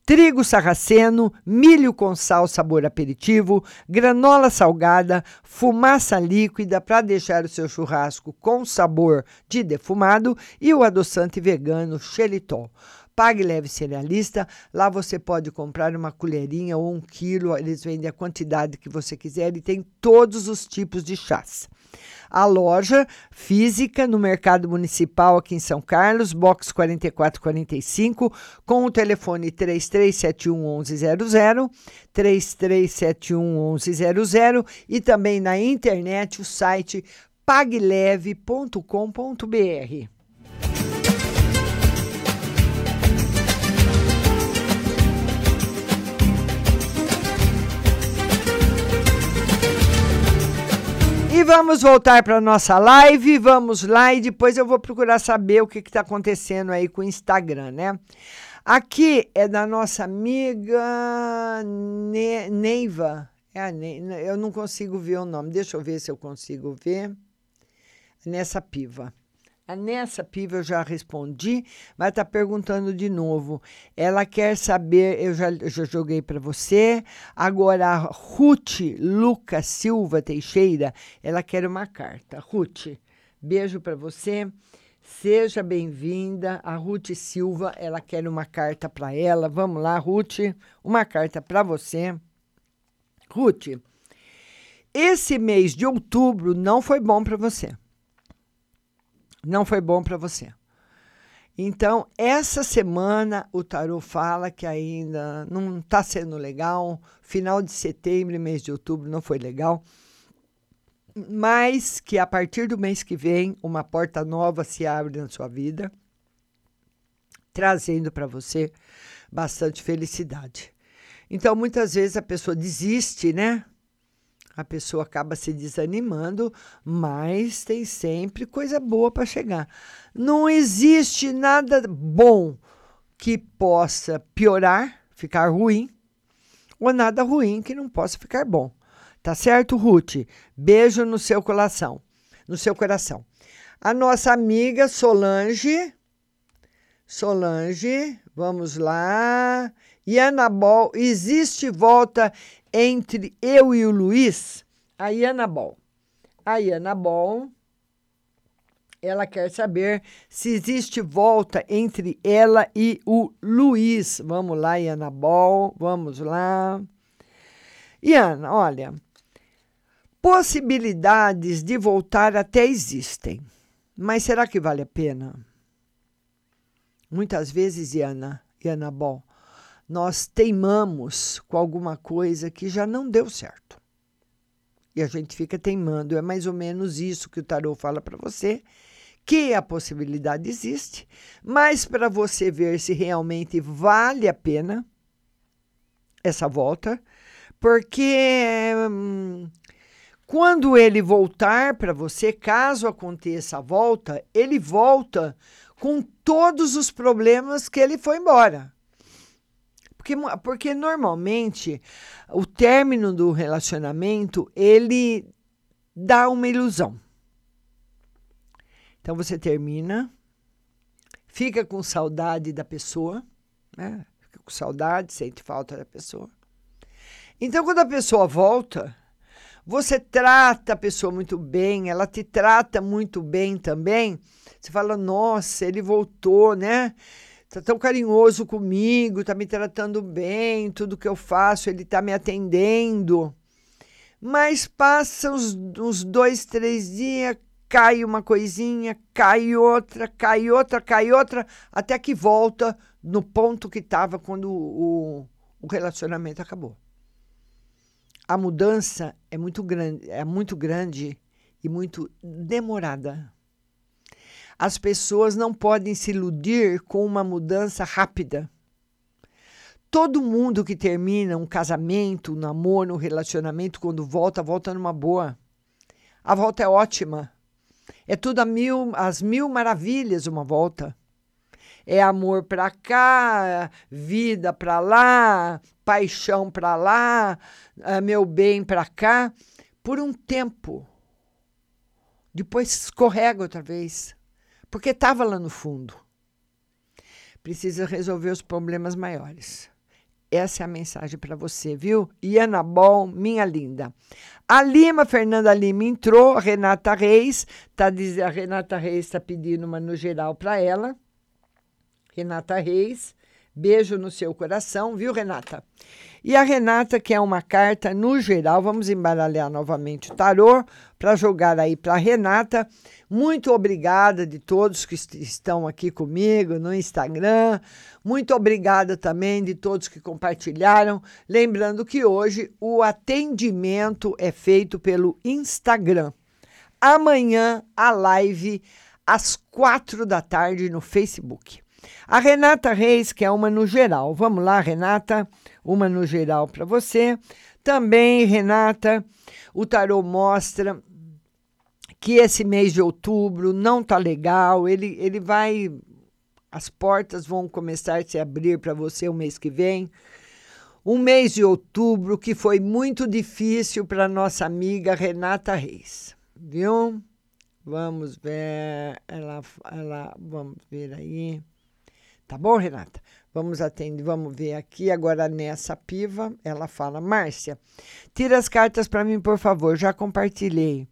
trigo sarraceno, milho com sal sabor aperitivo, granola salgada, fumaça líquida para deixar o seu churrasco com sabor de defumado e o adoçante vegano xelitol. Pague Leve Cerealista. Lá você pode comprar uma colherinha ou um quilo. Eles vendem a quantidade que você quiser e tem todos os tipos de chás. A loja física no Mercado Municipal aqui em São Carlos, box 4445, com o telefone 3371 1100, 3371 1100 e também na internet o site pagleve.com.br. E vamos voltar para nossa live. Vamos lá e depois eu vou procurar saber o que está acontecendo aí com o Instagram, né? Aqui é da nossa amiga ne Neiva. É a ne eu não consigo ver o nome. Deixa eu ver se eu consigo ver. Nessa piva. Nessa piva eu já respondi, mas está perguntando de novo. Ela quer saber, eu já, já joguei para você. Agora, a Ruth Lucas Silva Teixeira, ela quer uma carta. Ruth, beijo para você. Seja bem-vinda. A Ruth Silva, ela quer uma carta para ela. Vamos lá, Ruth, uma carta para você. Ruth, esse mês de outubro não foi bom para você não foi bom para você. Então, essa semana o tarô fala que ainda não está sendo legal. Final de setembro mês de outubro não foi legal. Mas que a partir do mês que vem, uma porta nova se abre na sua vida, trazendo para você bastante felicidade. Então, muitas vezes a pessoa desiste, né? A pessoa acaba se desanimando, mas tem sempre coisa boa para chegar. Não existe nada bom que possa piorar, ficar ruim, ou nada ruim que não possa ficar bom. Tá certo, Ruth? Beijo no seu coração, no seu coração. A nossa amiga Solange, Solange, vamos lá. E Anabol, existe volta entre eu e o Luiz, a Iana Bol. A Iana Bol, ela quer saber se existe volta entre ela e o Luiz. Vamos lá, Iana Bol, vamos lá. Iana, olha, possibilidades de voltar até existem, mas será que vale a pena? Muitas vezes, Iana, Iana Bol, nós teimamos com alguma coisa que já não deu certo. E a gente fica teimando. É mais ou menos isso que o tarô fala para você, que a possibilidade existe, mas para você ver se realmente vale a pena essa volta, porque hum, quando ele voltar para você, caso aconteça a volta, ele volta com todos os problemas que ele foi embora. Porque, porque normalmente o término do relacionamento ele dá uma ilusão. Então você termina, fica com saudade da pessoa, né? Fica com saudade, sente falta da pessoa. Então quando a pessoa volta, você trata a pessoa muito bem, ela te trata muito bem também. Você fala, nossa, ele voltou, né? Tá tão carinhoso comigo, tá me tratando bem, tudo que eu faço, ele tá me atendendo. Mas passa uns, uns dois, três dias, cai uma coisinha, cai outra, cai outra, cai outra, até que volta no ponto que estava quando o, o relacionamento acabou. A mudança é muito grande, é muito grande e muito demorada. As pessoas não podem se iludir com uma mudança rápida. Todo mundo que termina um casamento, um namoro, um relacionamento, quando volta, volta numa boa. A volta é ótima. É tudo a mil, as mil maravilhas uma volta. É amor para cá, vida para lá, paixão para lá, ah, meu bem para cá, por um tempo. Depois escorrega outra vez, porque estava lá no fundo. Precisa resolver os problemas maiores. Essa é a mensagem para você, viu? Iana Bom, minha linda. A Lima, Fernanda Lima entrou, Renata Reis, tá a Renata Reis está pedindo uma no geral para ela. Renata Reis, beijo no seu coração, viu, Renata? E a Renata quer uma carta no geral, vamos embaralhar novamente o tarô para jogar aí para Renata. Muito obrigada de todos que est- estão aqui comigo no Instagram. Muito obrigada também de todos que compartilharam. Lembrando que hoje o atendimento é feito pelo Instagram. Amanhã a live às quatro da tarde no Facebook. A Renata Reis, que é uma no geral. Vamos lá, Renata, uma no geral para você. Também, Renata, o tarô mostra que esse mês de outubro não tá legal, ele, ele vai. As portas vão começar a se abrir para você o mês que vem. Um mês de outubro que foi muito difícil para nossa amiga Renata Reis, viu? Vamos ver, ela, ela, vamos ver aí. Tá bom, Renata? Vamos atender, vamos ver aqui agora nessa piva. Ela fala: Márcia, tira as cartas para mim, por favor. Já compartilhei.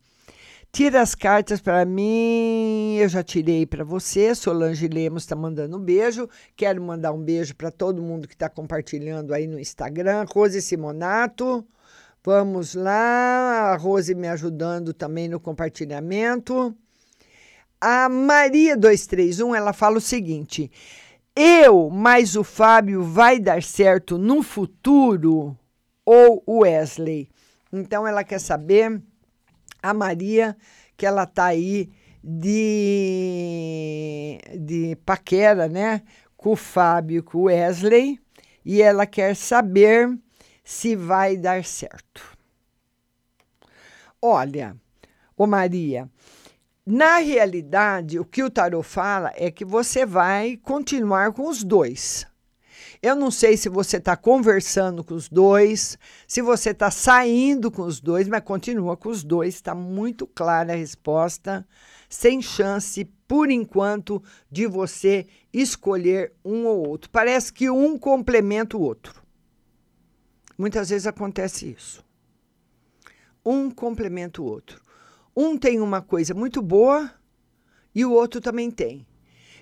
Tira as cartas para mim. Eu já tirei para você. Solange Lemos está mandando um beijo. Quero mandar um beijo para todo mundo que está compartilhando aí no Instagram. Rose Simonato. Vamos lá. A Rose me ajudando também no compartilhamento. A Maria 231, ela fala o seguinte: eu mais o Fábio vai dar certo no futuro ou o Wesley? Então ela quer saber a Maria que ela tá aí de de paquera, né, com o Fábio, com o Wesley, e ela quer saber se vai dar certo. Olha, ô Maria, na realidade, o que o tarot fala é que você vai continuar com os dois. Eu não sei se você está conversando com os dois, se você está saindo com os dois, mas continua com os dois. Está muito clara a resposta, sem chance, por enquanto, de você escolher um ou outro. Parece que um complementa o outro. Muitas vezes acontece isso. Um complementa o outro. Um tem uma coisa muito boa e o outro também tem.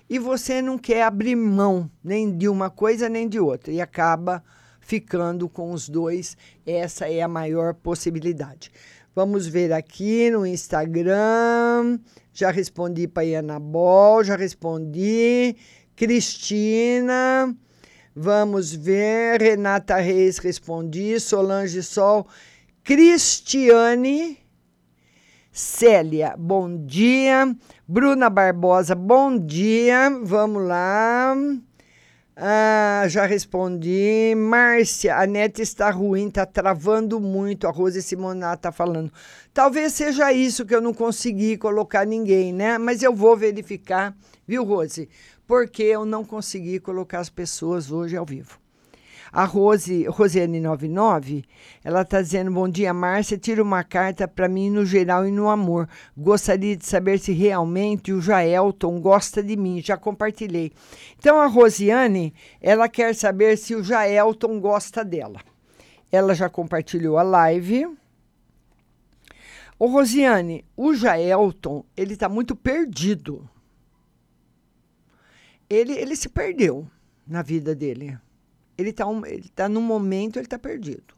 E você não quer abrir mão nem de uma coisa nem de outra e acaba ficando com os dois. Essa é a maior possibilidade. Vamos ver aqui no Instagram. Já respondi para Ana Bol, já respondi. Cristina. Vamos ver. Renata Reis respondi. Solange Sol. Cristiane. Célia, bom dia. Bruna Barbosa, bom dia. Vamos lá. Ah, já respondi. Márcia, a neta está ruim, está travando muito. A Rose Simonato está falando. Talvez seja isso que eu não consegui colocar ninguém, né? Mas eu vou verificar, viu, Rose? Porque eu não consegui colocar as pessoas hoje ao vivo. A Rose, Rosiane99, ela está dizendo: Bom dia, Márcia. Tira uma carta para mim no geral e no amor. Gostaria de saber se realmente o Jaelton gosta de mim. Já compartilhei. Então, a Rosiane, ela quer saber se o Jaelton gosta dela. Ela já compartilhou a live. Ô, Rosiane, o Jaelton, ele está muito perdido. Ele, ele se perdeu na vida dele. Ele está um, ele tá num momento, ele está perdido.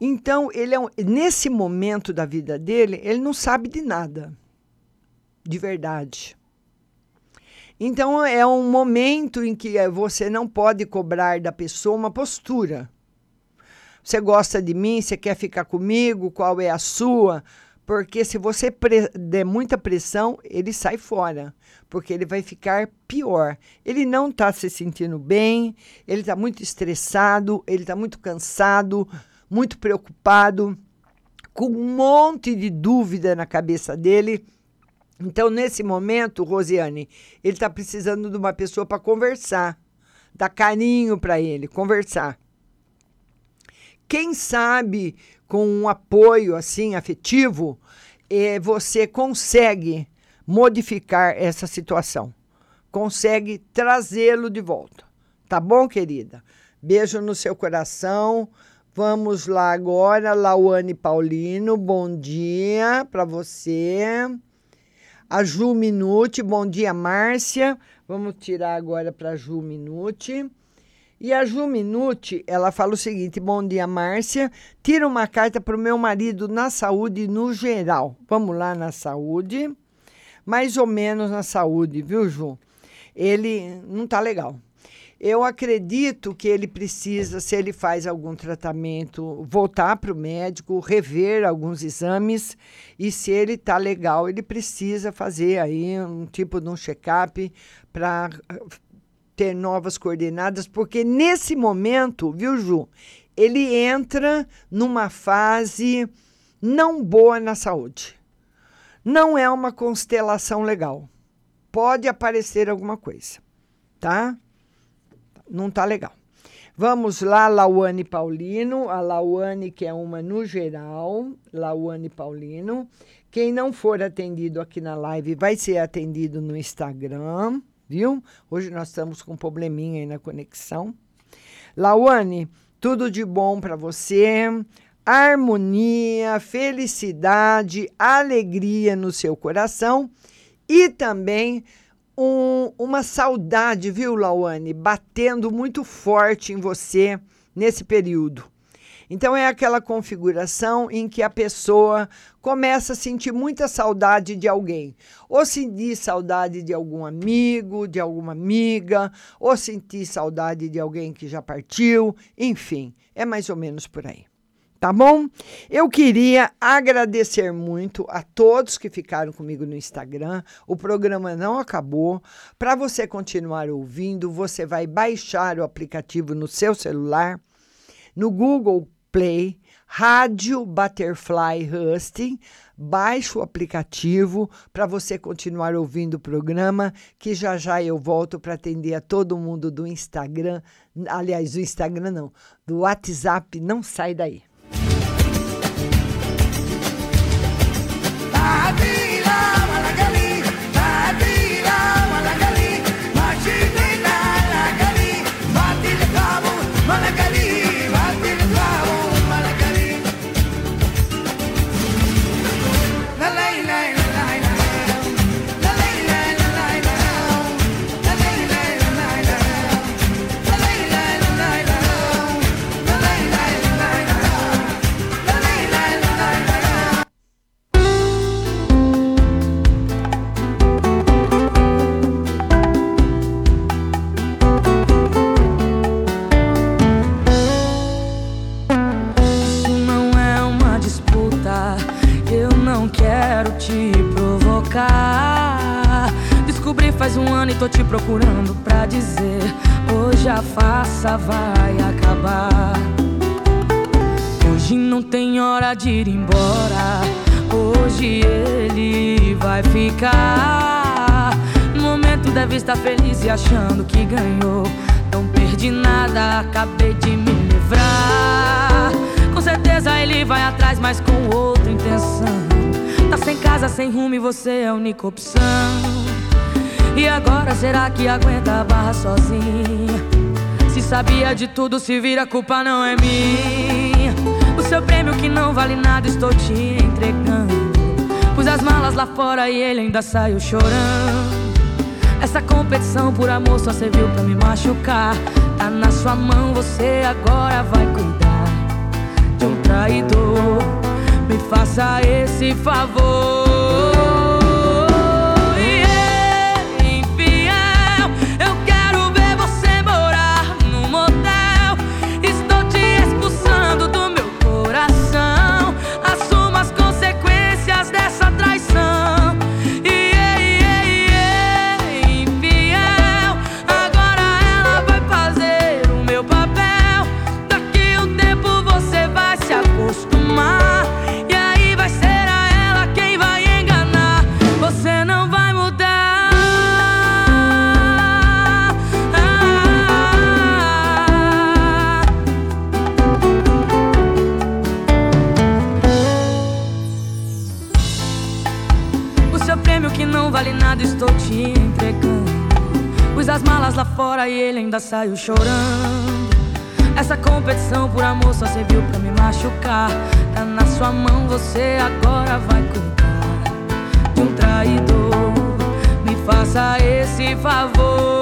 Então, ele é um, nesse momento da vida dele, ele não sabe de nada. De verdade. Então, é um momento em que você não pode cobrar da pessoa uma postura. Você gosta de mim? Você quer ficar comigo? Qual é a sua? Porque se você der muita pressão, ele sai fora, porque ele vai ficar pior. Ele não está se sentindo bem, ele está muito estressado, ele está muito cansado, muito preocupado, com um monte de dúvida na cabeça dele. Então, nesse momento, Rosiane, ele está precisando de uma pessoa para conversar, dar carinho para ele, conversar. Quem sabe com um apoio assim afetivo, eh, você consegue modificar essa situação, consegue trazê-lo de volta. Tá bom, querida? Beijo no seu coração. Vamos lá agora, Lauane Paulino, bom dia para você. A Ju Minuti, bom dia, Márcia. Vamos tirar agora para a Ju Minuti. E a Ju Minuti, ela fala o seguinte: Bom dia, Márcia. Tira uma carta para o meu marido na saúde no geral. Vamos lá na saúde. Mais ou menos na saúde, viu, Ju? Ele não tá legal. Eu acredito que ele precisa, se ele faz algum tratamento, voltar para o médico, rever alguns exames e se ele está legal, ele precisa fazer aí um tipo de um check-up para ter novas coordenadas, porque nesse momento, viu, Ju, ele entra numa fase não boa na saúde. Não é uma constelação legal. Pode aparecer alguma coisa, tá? não tá legal. Vamos lá, Lauane Paulino, a Lauane que é uma no geral, Lauane Paulino. Quem não for atendido aqui na live vai ser atendido no Instagram, viu? Hoje nós estamos com um probleminha aí na conexão. Lauane, tudo de bom para você. Harmonia, felicidade, alegria no seu coração e também um, uma saudade, viu, Lauane, batendo muito forte em você nesse período. Então, é aquela configuração em que a pessoa começa a sentir muita saudade de alguém. Ou sentir saudade de algum amigo, de alguma amiga, ou sentir saudade de alguém que já partiu. Enfim, é mais ou menos por aí tá bom? Eu queria agradecer muito a todos que ficaram comigo no Instagram. O programa não acabou. Para você continuar ouvindo, você vai baixar o aplicativo no seu celular, no Google Play, Rádio Butterfly Husting. Baixe o aplicativo para você continuar ouvindo o programa, que já já eu volto para atender a todo mundo do Instagram. Aliás, do Instagram não, do WhatsApp, não sai daí.
Faz um ano e tô te procurando pra dizer Hoje a farsa vai acabar. Hoje não tem hora de ir embora. Hoje ele vai ficar. No momento deve estar feliz e achando que ganhou. Não perdi nada, acabei de me livrar. Com certeza ele vai atrás, mas com outra intenção. Sem casa, sem rumo e você é a única opção. E agora será que aguenta a barra sozinha? Se sabia de tudo, se vira, a culpa não é minha. O seu prêmio que não vale nada, estou te entregando. Pus as malas lá fora e ele ainda saiu chorando. Essa competição por amor só serviu pra me machucar. Tá na sua mão, você agora vai cuidar de um traidor. Me faça esse favor. Fora e ele ainda saiu chorando. Essa competição por amor só serviu pra me machucar. Tá na sua mão, você agora vai cuidar de um traidor. Me faça esse favor.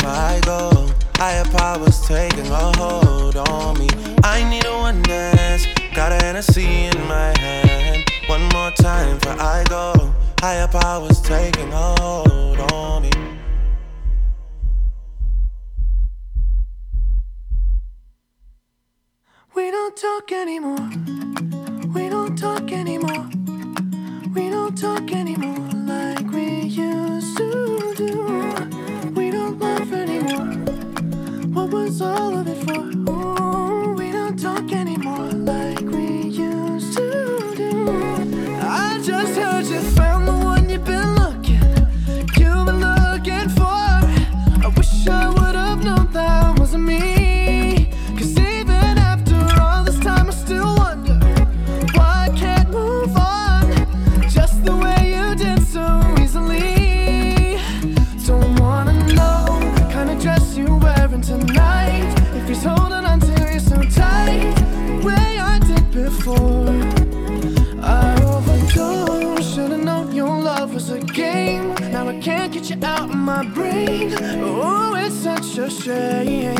For I go, Higher powers taking a
hold on me. I need a one dance, got an Hennessy in my hand. One more time for I go. Higher powers taking a hold on me. We don't talk anymore. We don't talk anymore. yeah.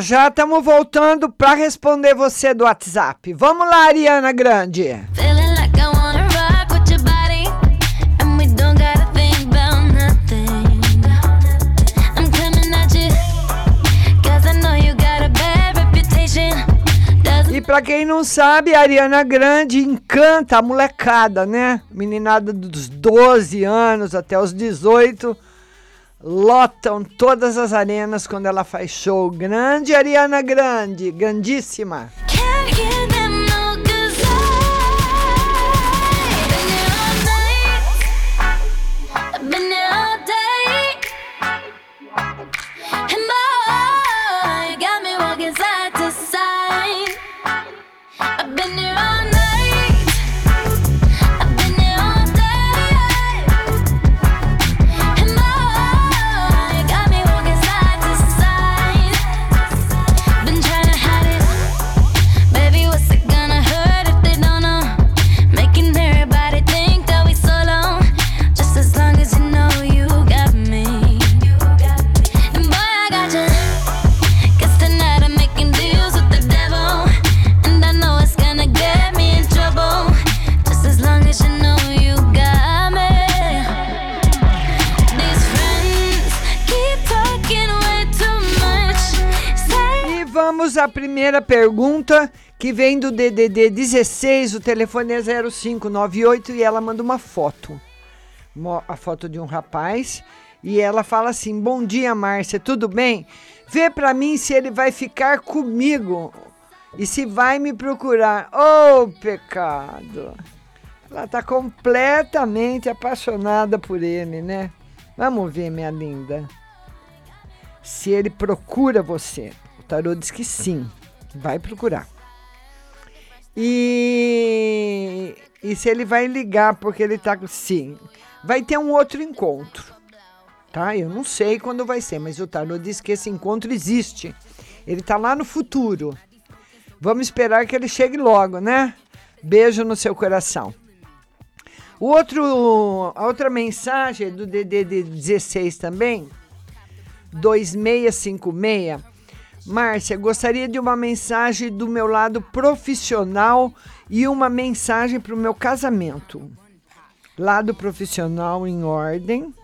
já estamos voltando para responder você do WhatsApp. Vamos lá, Ariana Grande. E para quem não sabe, a Ariana Grande encanta a molecada, né? Meninada dos 12 anos até os 18 lotam todas as arenas quando ela faz show. Grande Ariana Grande, grandíssima. Vamos à primeira pergunta que vem do DDD 16, o telefone é 0598 e ela manda uma foto. A foto de um rapaz e ela fala assim: "Bom dia, Márcia, tudo bem? Vê pra mim se ele vai ficar comigo e se vai me procurar. Oh, pecado. Ela tá completamente apaixonada por ele, né? Vamos ver, minha linda. Se ele procura você. Tarô diz que sim, vai procurar. E, e se ele vai ligar porque ele tá. Sim, vai ter um outro encontro. Tá? Eu não sei quando vai ser, mas o tarô diz que esse encontro existe. Ele tá lá no futuro. Vamos esperar que ele chegue logo, né? Beijo no seu coração. O outro, a outra mensagem é do DDD 16 também, 2656. Márcia, gostaria de uma mensagem do meu lado profissional e uma mensagem para o meu casamento. Lado profissional em ordem.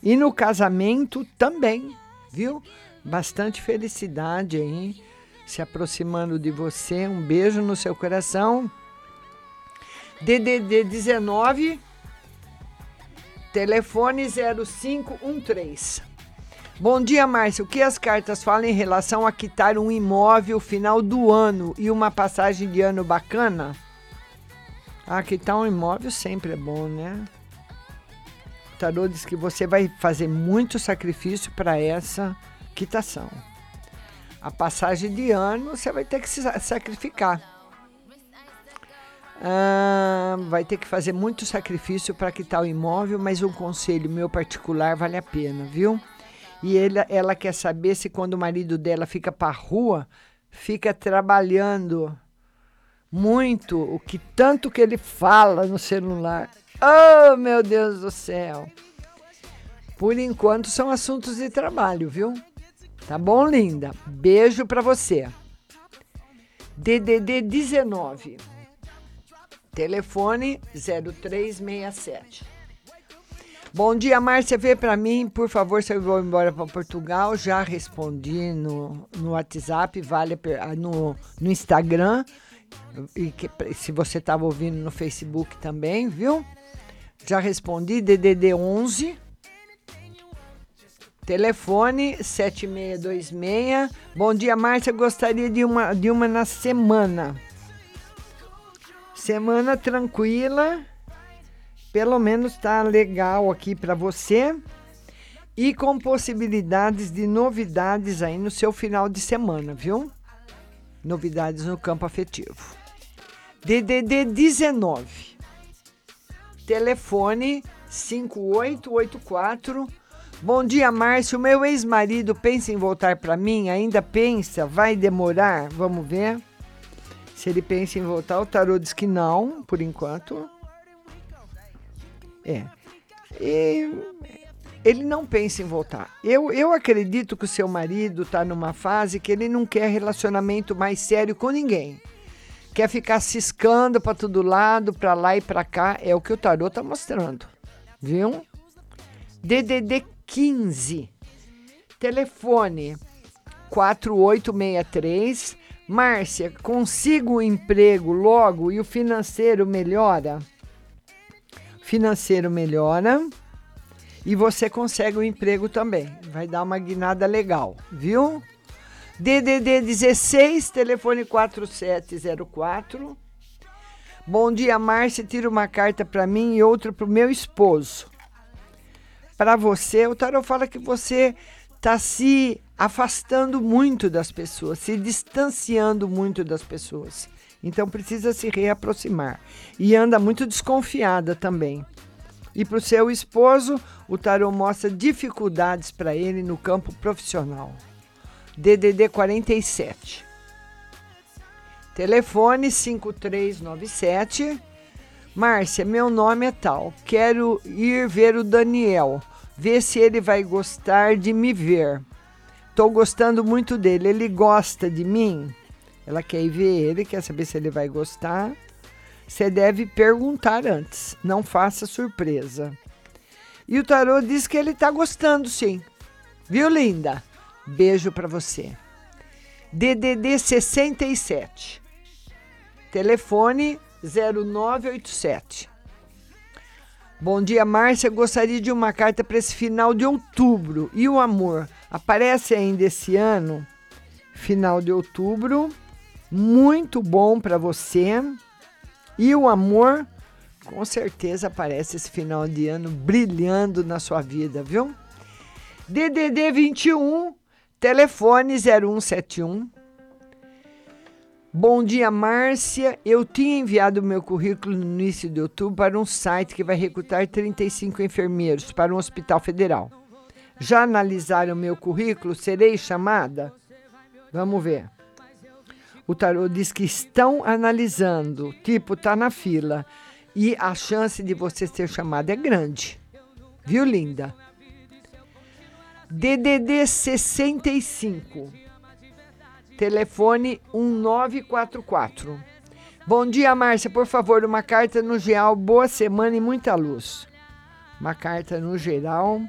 E no casamento também, viu? Bastante felicidade aí, se aproximando de você. Um beijo no seu coração. DDD 19, telefone 0513. Bom dia, Márcia. O que as cartas falam em relação a quitar um imóvel final do ano e uma passagem de ano bacana? Ah, quitar um imóvel sempre é bom, né? O tarô diz que você vai fazer muito sacrifício para essa quitação. A passagem de ano você vai ter que se sa- sacrificar. Ah, vai ter que fazer muito sacrifício para quitar o imóvel, mas um conselho meu particular vale a pena, viu? E ele, ela quer saber se quando o marido dela fica para rua, fica trabalhando muito, o que tanto que ele fala no celular. Oh, meu Deus do céu. Por enquanto são assuntos de trabalho, viu? Tá bom, linda? Beijo para você. DDD 19. Telefone 0367. Bom dia, Márcia. Vê para mim, por favor, se eu vou embora para Portugal. Já respondi no, no WhatsApp, vale ah, no, no Instagram. E que- se você estava ouvindo no Facebook também, viu? Já respondi, DDD 11. Telefone 7626. Bom dia, Márcia. Gostaria de uma, de uma na semana. Semana tranquila. Pelo menos tá legal aqui para você. E com possibilidades de novidades aí no seu final de semana, viu? Novidades no campo afetivo. DDD 19. Telefone 5884. Bom dia, Márcio. Meu ex-marido pensa em voltar para mim? Ainda pensa? Vai demorar? Vamos ver. Se ele pensa em voltar, o tarô diz que não, por enquanto. É. E ele não pensa em voltar. Eu, eu acredito que o seu marido está numa fase que ele não quer relacionamento mais sério com ninguém. Quer ficar ciscando para todo lado, para lá e para cá. É o que o tarô está mostrando. Viu? DDD 15. Telefone 4863. Márcia, consigo um emprego logo e o financeiro melhora? Financeiro melhora e você consegue o emprego também. Vai dar uma guinada legal, viu? DDD 16, telefone 4704. Bom dia, Márcia. Tira uma carta para mim e outra para o meu esposo. Para você, o tarot fala que você está se afastando muito das pessoas, se distanciando muito das pessoas. Então precisa se reaproximar. E anda muito desconfiada também. E para o seu esposo, o tarot mostra dificuldades para ele no campo profissional. DDD 47. Telefone 5397. Márcia, meu nome é tal. Quero ir ver o Daniel. Ver se ele vai gostar de me ver. Tô gostando muito dele. Ele gosta de mim? Ela quer ir ver ele, quer saber se ele vai gostar. Você deve perguntar antes. Não faça surpresa. E o tarô diz que ele tá gostando, sim. Viu, linda? Beijo para você. DDD 67. Telefone 0987. Bom dia, Márcia. Gostaria de uma carta para esse final de outubro. E o amor? Aparece ainda esse ano, final de outubro. Muito bom para você. E o amor, com certeza aparece esse final de ano brilhando na sua vida, viu? DDD 21, telefone 0171 Bom dia, Márcia. Eu tinha enviado meu currículo no início de outubro para um site que vai recrutar 35 enfermeiros para um hospital federal. Já analisaram meu currículo? Serei chamada? Vamos ver. O tarô diz que estão analisando, tipo, tá na fila. E a chance de você ser chamada é grande. Viu, linda? DDD 65 telefone 1944. Bom dia, Márcia. Por favor, uma carta no geral. Boa semana e muita luz. Uma carta no geral.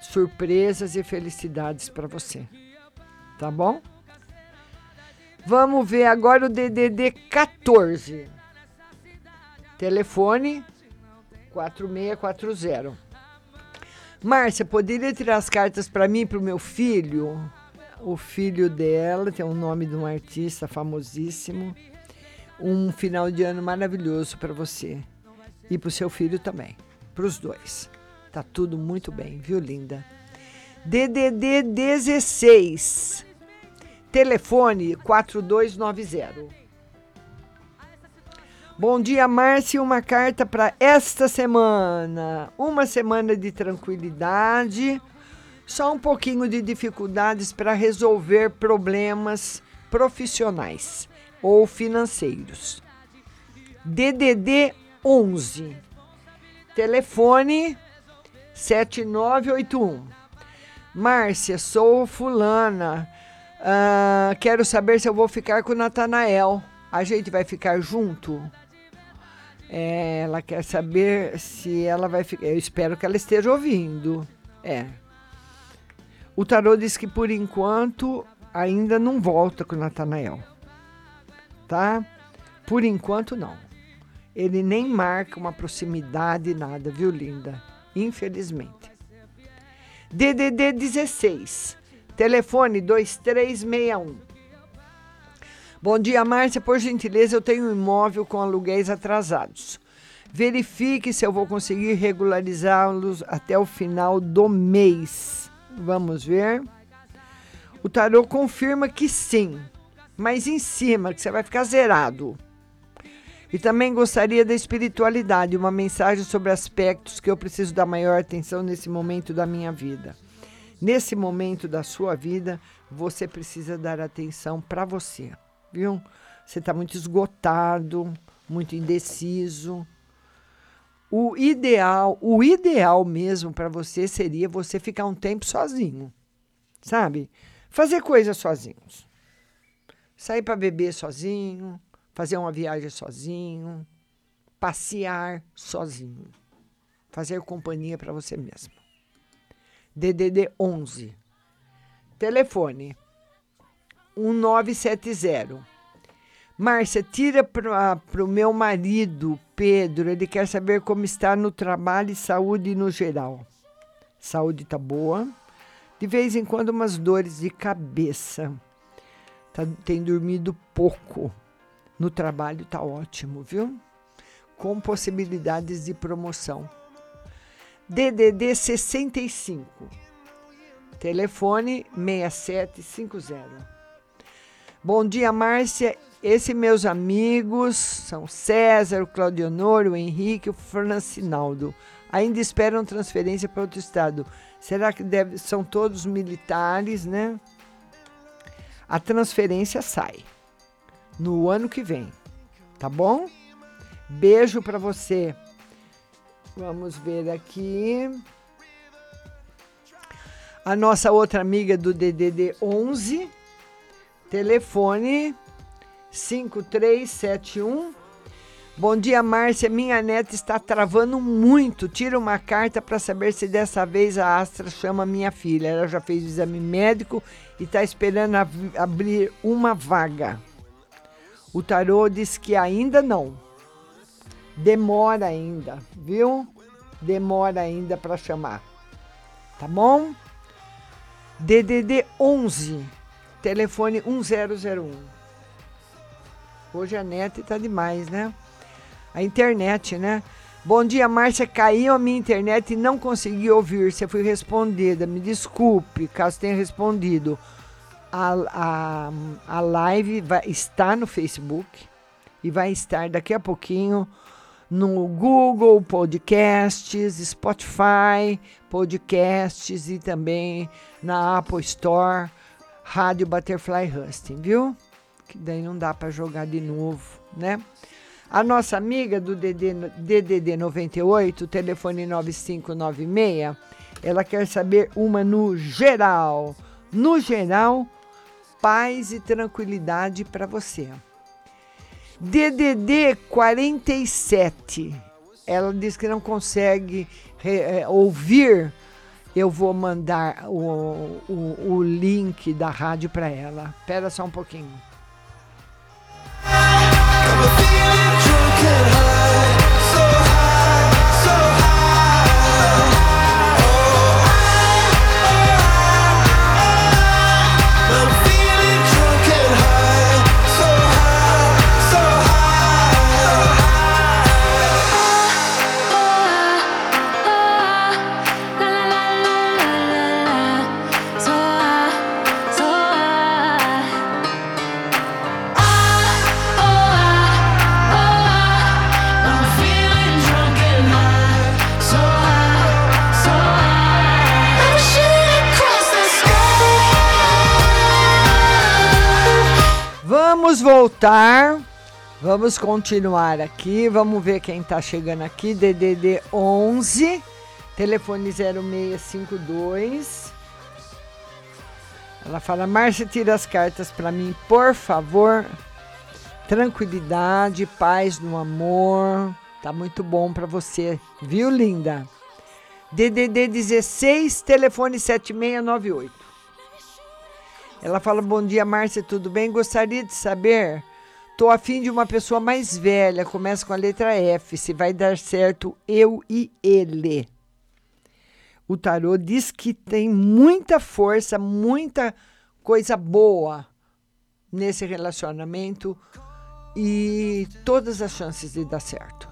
Surpresas e felicidades para você. Tá bom? Vamos ver agora o DDD 14. Telefone 4640. Márcia, poderia tirar as cartas para mim e para o meu filho? o filho dela, tem o nome de um artista famosíssimo. Um final de ano maravilhoso para você e para o seu filho também, para os dois. Tá tudo muito bem, viu, linda? DDD 16, telefone 4290. Bom dia, Márcia. Uma carta para esta semana. Uma semana de tranquilidade só um pouquinho de dificuldades para resolver problemas profissionais ou financeiros. DDD 11. Telefone 7981. Márcia, sou fulana. Uh, quero saber se eu vou ficar com o Natanael. A gente vai ficar junto? É, ela quer saber se ela vai ficar. Eu espero que ela esteja ouvindo. É, o tarô diz que por enquanto ainda não volta com o Natanael. Tá? Por enquanto não. Ele nem marca uma proximidade, nada, viu, linda? Infelizmente. DDD 16. Telefone 2361. Bom dia, Márcia. Por gentileza, eu tenho um imóvel com aluguéis atrasados. Verifique se eu vou conseguir regularizá-los até o final do mês. Vamos ver. O tarô confirma que sim, mas em cima, que você vai ficar zerado. E também gostaria da espiritualidade, uma mensagem sobre aspectos que eu preciso dar maior atenção nesse momento da minha vida. Nesse momento da sua vida, você precisa dar atenção para você, viu? Você está muito esgotado, muito indeciso, o ideal, o ideal mesmo para você seria você ficar um tempo sozinho, sabe? Fazer coisas sozinhos. Sair para beber sozinho, fazer uma viagem sozinho, passear sozinho. Fazer companhia para você mesmo. DDD 11. Telefone 1970 Márcia, tira para o meu marido, Pedro. Ele quer saber como está no trabalho e saúde no geral. Saúde tá boa. De vez em quando, umas dores de cabeça. Tá, tem dormido pouco. No trabalho tá ótimo, viu? Com possibilidades de promoção. DDD 65. Telefone 6750. Bom dia, Márcia. Esses meus amigos são César, o Claudionor, o Henrique, o Francinaldo. Ainda esperam transferência para outro estado. Será que deve, são todos militares, né? A transferência sai no ano que vem, tá bom? Beijo para você. Vamos ver aqui. A nossa outra amiga do DDD 11, telefone 5371. Bom dia, Márcia. Minha neta está travando muito. Tira uma carta para saber se dessa vez a Astra chama minha filha. Ela já fez o exame médico e está esperando ab- abrir uma vaga. O tarô diz que ainda não. Demora ainda, viu? Demora ainda para chamar. Tá bom? DDD 11, telefone 1001. Hoje a net tá demais, né? A internet, né? Bom dia, Márcia. Caiu a minha internet e não consegui ouvir. Você foi respondida. Me desculpe caso tenha respondido. A, a, a live vai, está no Facebook e vai estar daqui a pouquinho no Google Podcasts, Spotify Podcasts e também na Apple Store, Rádio Butterfly Husting, viu? Que daí não dá para jogar de novo, né? A nossa amiga do DD, DDD 98, telefone 9596, ela quer saber uma no geral. No geral, paz e tranquilidade para você. DDD 47. Ela diz que não consegue eh, ouvir. Eu vou mandar o, o, o link da rádio para ela. Espera só um pouquinho. Vamos voltar. Vamos continuar aqui. Vamos ver quem tá chegando aqui. DDD 11, telefone 0652. Ela fala: Márcia, tira as cartas para mim, por favor. Tranquilidade, paz no amor. Tá muito bom para você, viu, linda? DDD 16, telefone 7698. Ela fala: Bom dia, Márcia, tudo bem? Gostaria de saber. Tô afim de uma pessoa mais velha, começa com a letra F. Se vai dar certo eu e ele. O tarô diz que tem muita força, muita coisa boa nesse relacionamento e todas as chances de dar certo.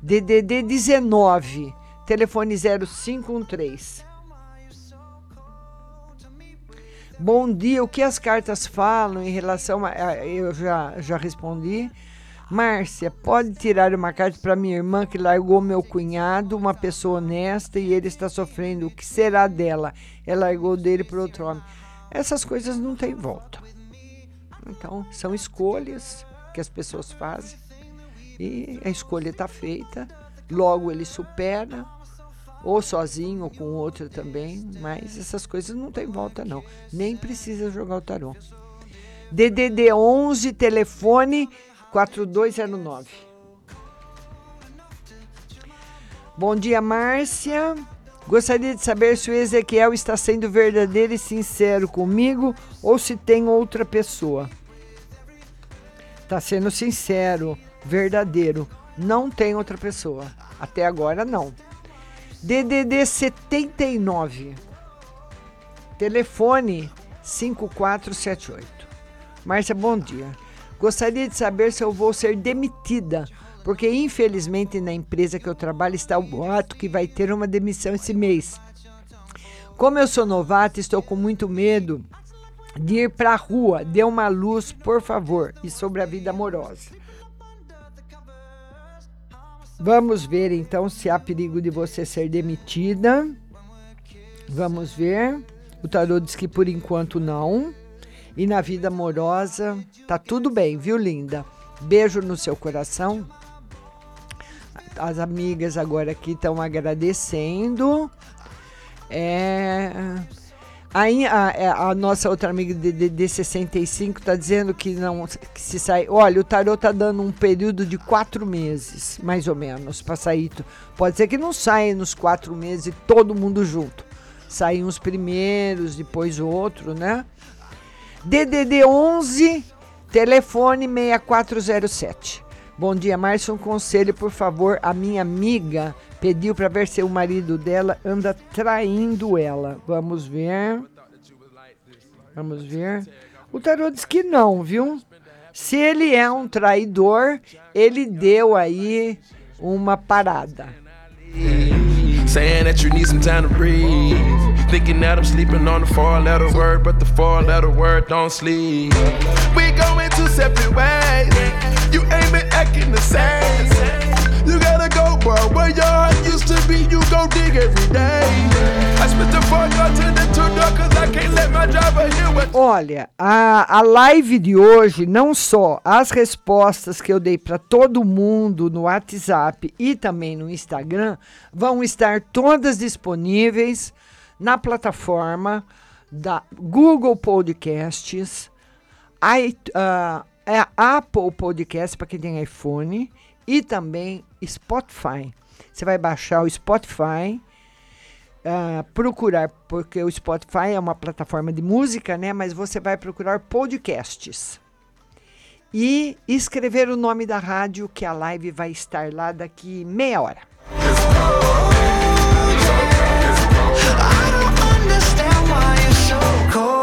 DDD 19, telefone 0513. Bom dia, o que as cartas falam em relação a. Eu já, já respondi. Márcia, pode tirar uma carta para minha irmã que largou meu cunhado, uma pessoa honesta, e ele está sofrendo. O que será dela? Ela largou dele por outro homem. Essas coisas não têm volta. Então, são escolhas que as pessoas fazem. E a escolha está feita. Logo ele supera, ou sozinho ou com outra também, mas essas coisas não tem volta não. Nem precisa jogar o tarô. DDD 11 telefone 4209. Bom dia, Márcia. Gostaria de saber se o Ezequiel está sendo verdadeiro e sincero comigo ou se tem outra pessoa. Está sendo sincero, verdadeiro. Não tem outra pessoa. Até agora, não. DDD 79. Telefone 5478. Márcia, bom dia. Gostaria de saber se eu vou ser demitida, porque infelizmente na empresa que eu trabalho está o boato que vai ter uma demissão esse mês. Como eu sou novata, estou com muito medo de ir para a rua. Dê uma luz, por favor, e sobre a vida amorosa. Vamos ver então se há perigo de você ser demitida. Vamos ver. O tarô diz que por enquanto não. E na vida amorosa tá tudo bem, viu, linda? Beijo no seu coração. As amigas agora aqui estão agradecendo. É, Aí a, é, a nossa outra amiga de, de, de 65 tá dizendo que não que se sai. Olha, o tarô tá dando um período de quatro meses, mais ou menos, para sair. Pode ser que não saia nos quatro meses todo mundo junto. Saem uns primeiros, depois outro, né? DDD 11, telefone 6407. Bom dia, Márcio. Um conselho, por favor. A minha amiga pediu para ver se o marido dela anda traindo ela. Vamos ver. Vamos ver. O tarô diz que não, viu? Se ele é um traidor, ele deu aí uma parada.
Saying that you need some time to breathe. Thinking that I'm sleeping on the four letter word, but the four letter word don't sleep. We going two separate ways. You ain't been acting the same. You gotta go. Where your heart used to be, you go dig every day.
Olha, a, a live de hoje, não só as respostas que eu dei para todo mundo no WhatsApp e também no Instagram, vão estar todas disponíveis na plataforma da Google Podcasts, uh, é Apple Podcast para quem tem iPhone e também Spotify. Você vai baixar o Spotify, uh, procurar, porque o Spotify é uma plataforma de música, né? Mas você vai procurar podcasts. E escrever o nome da rádio, que a live vai estar lá daqui meia hora.
I don't understand why you're so cold.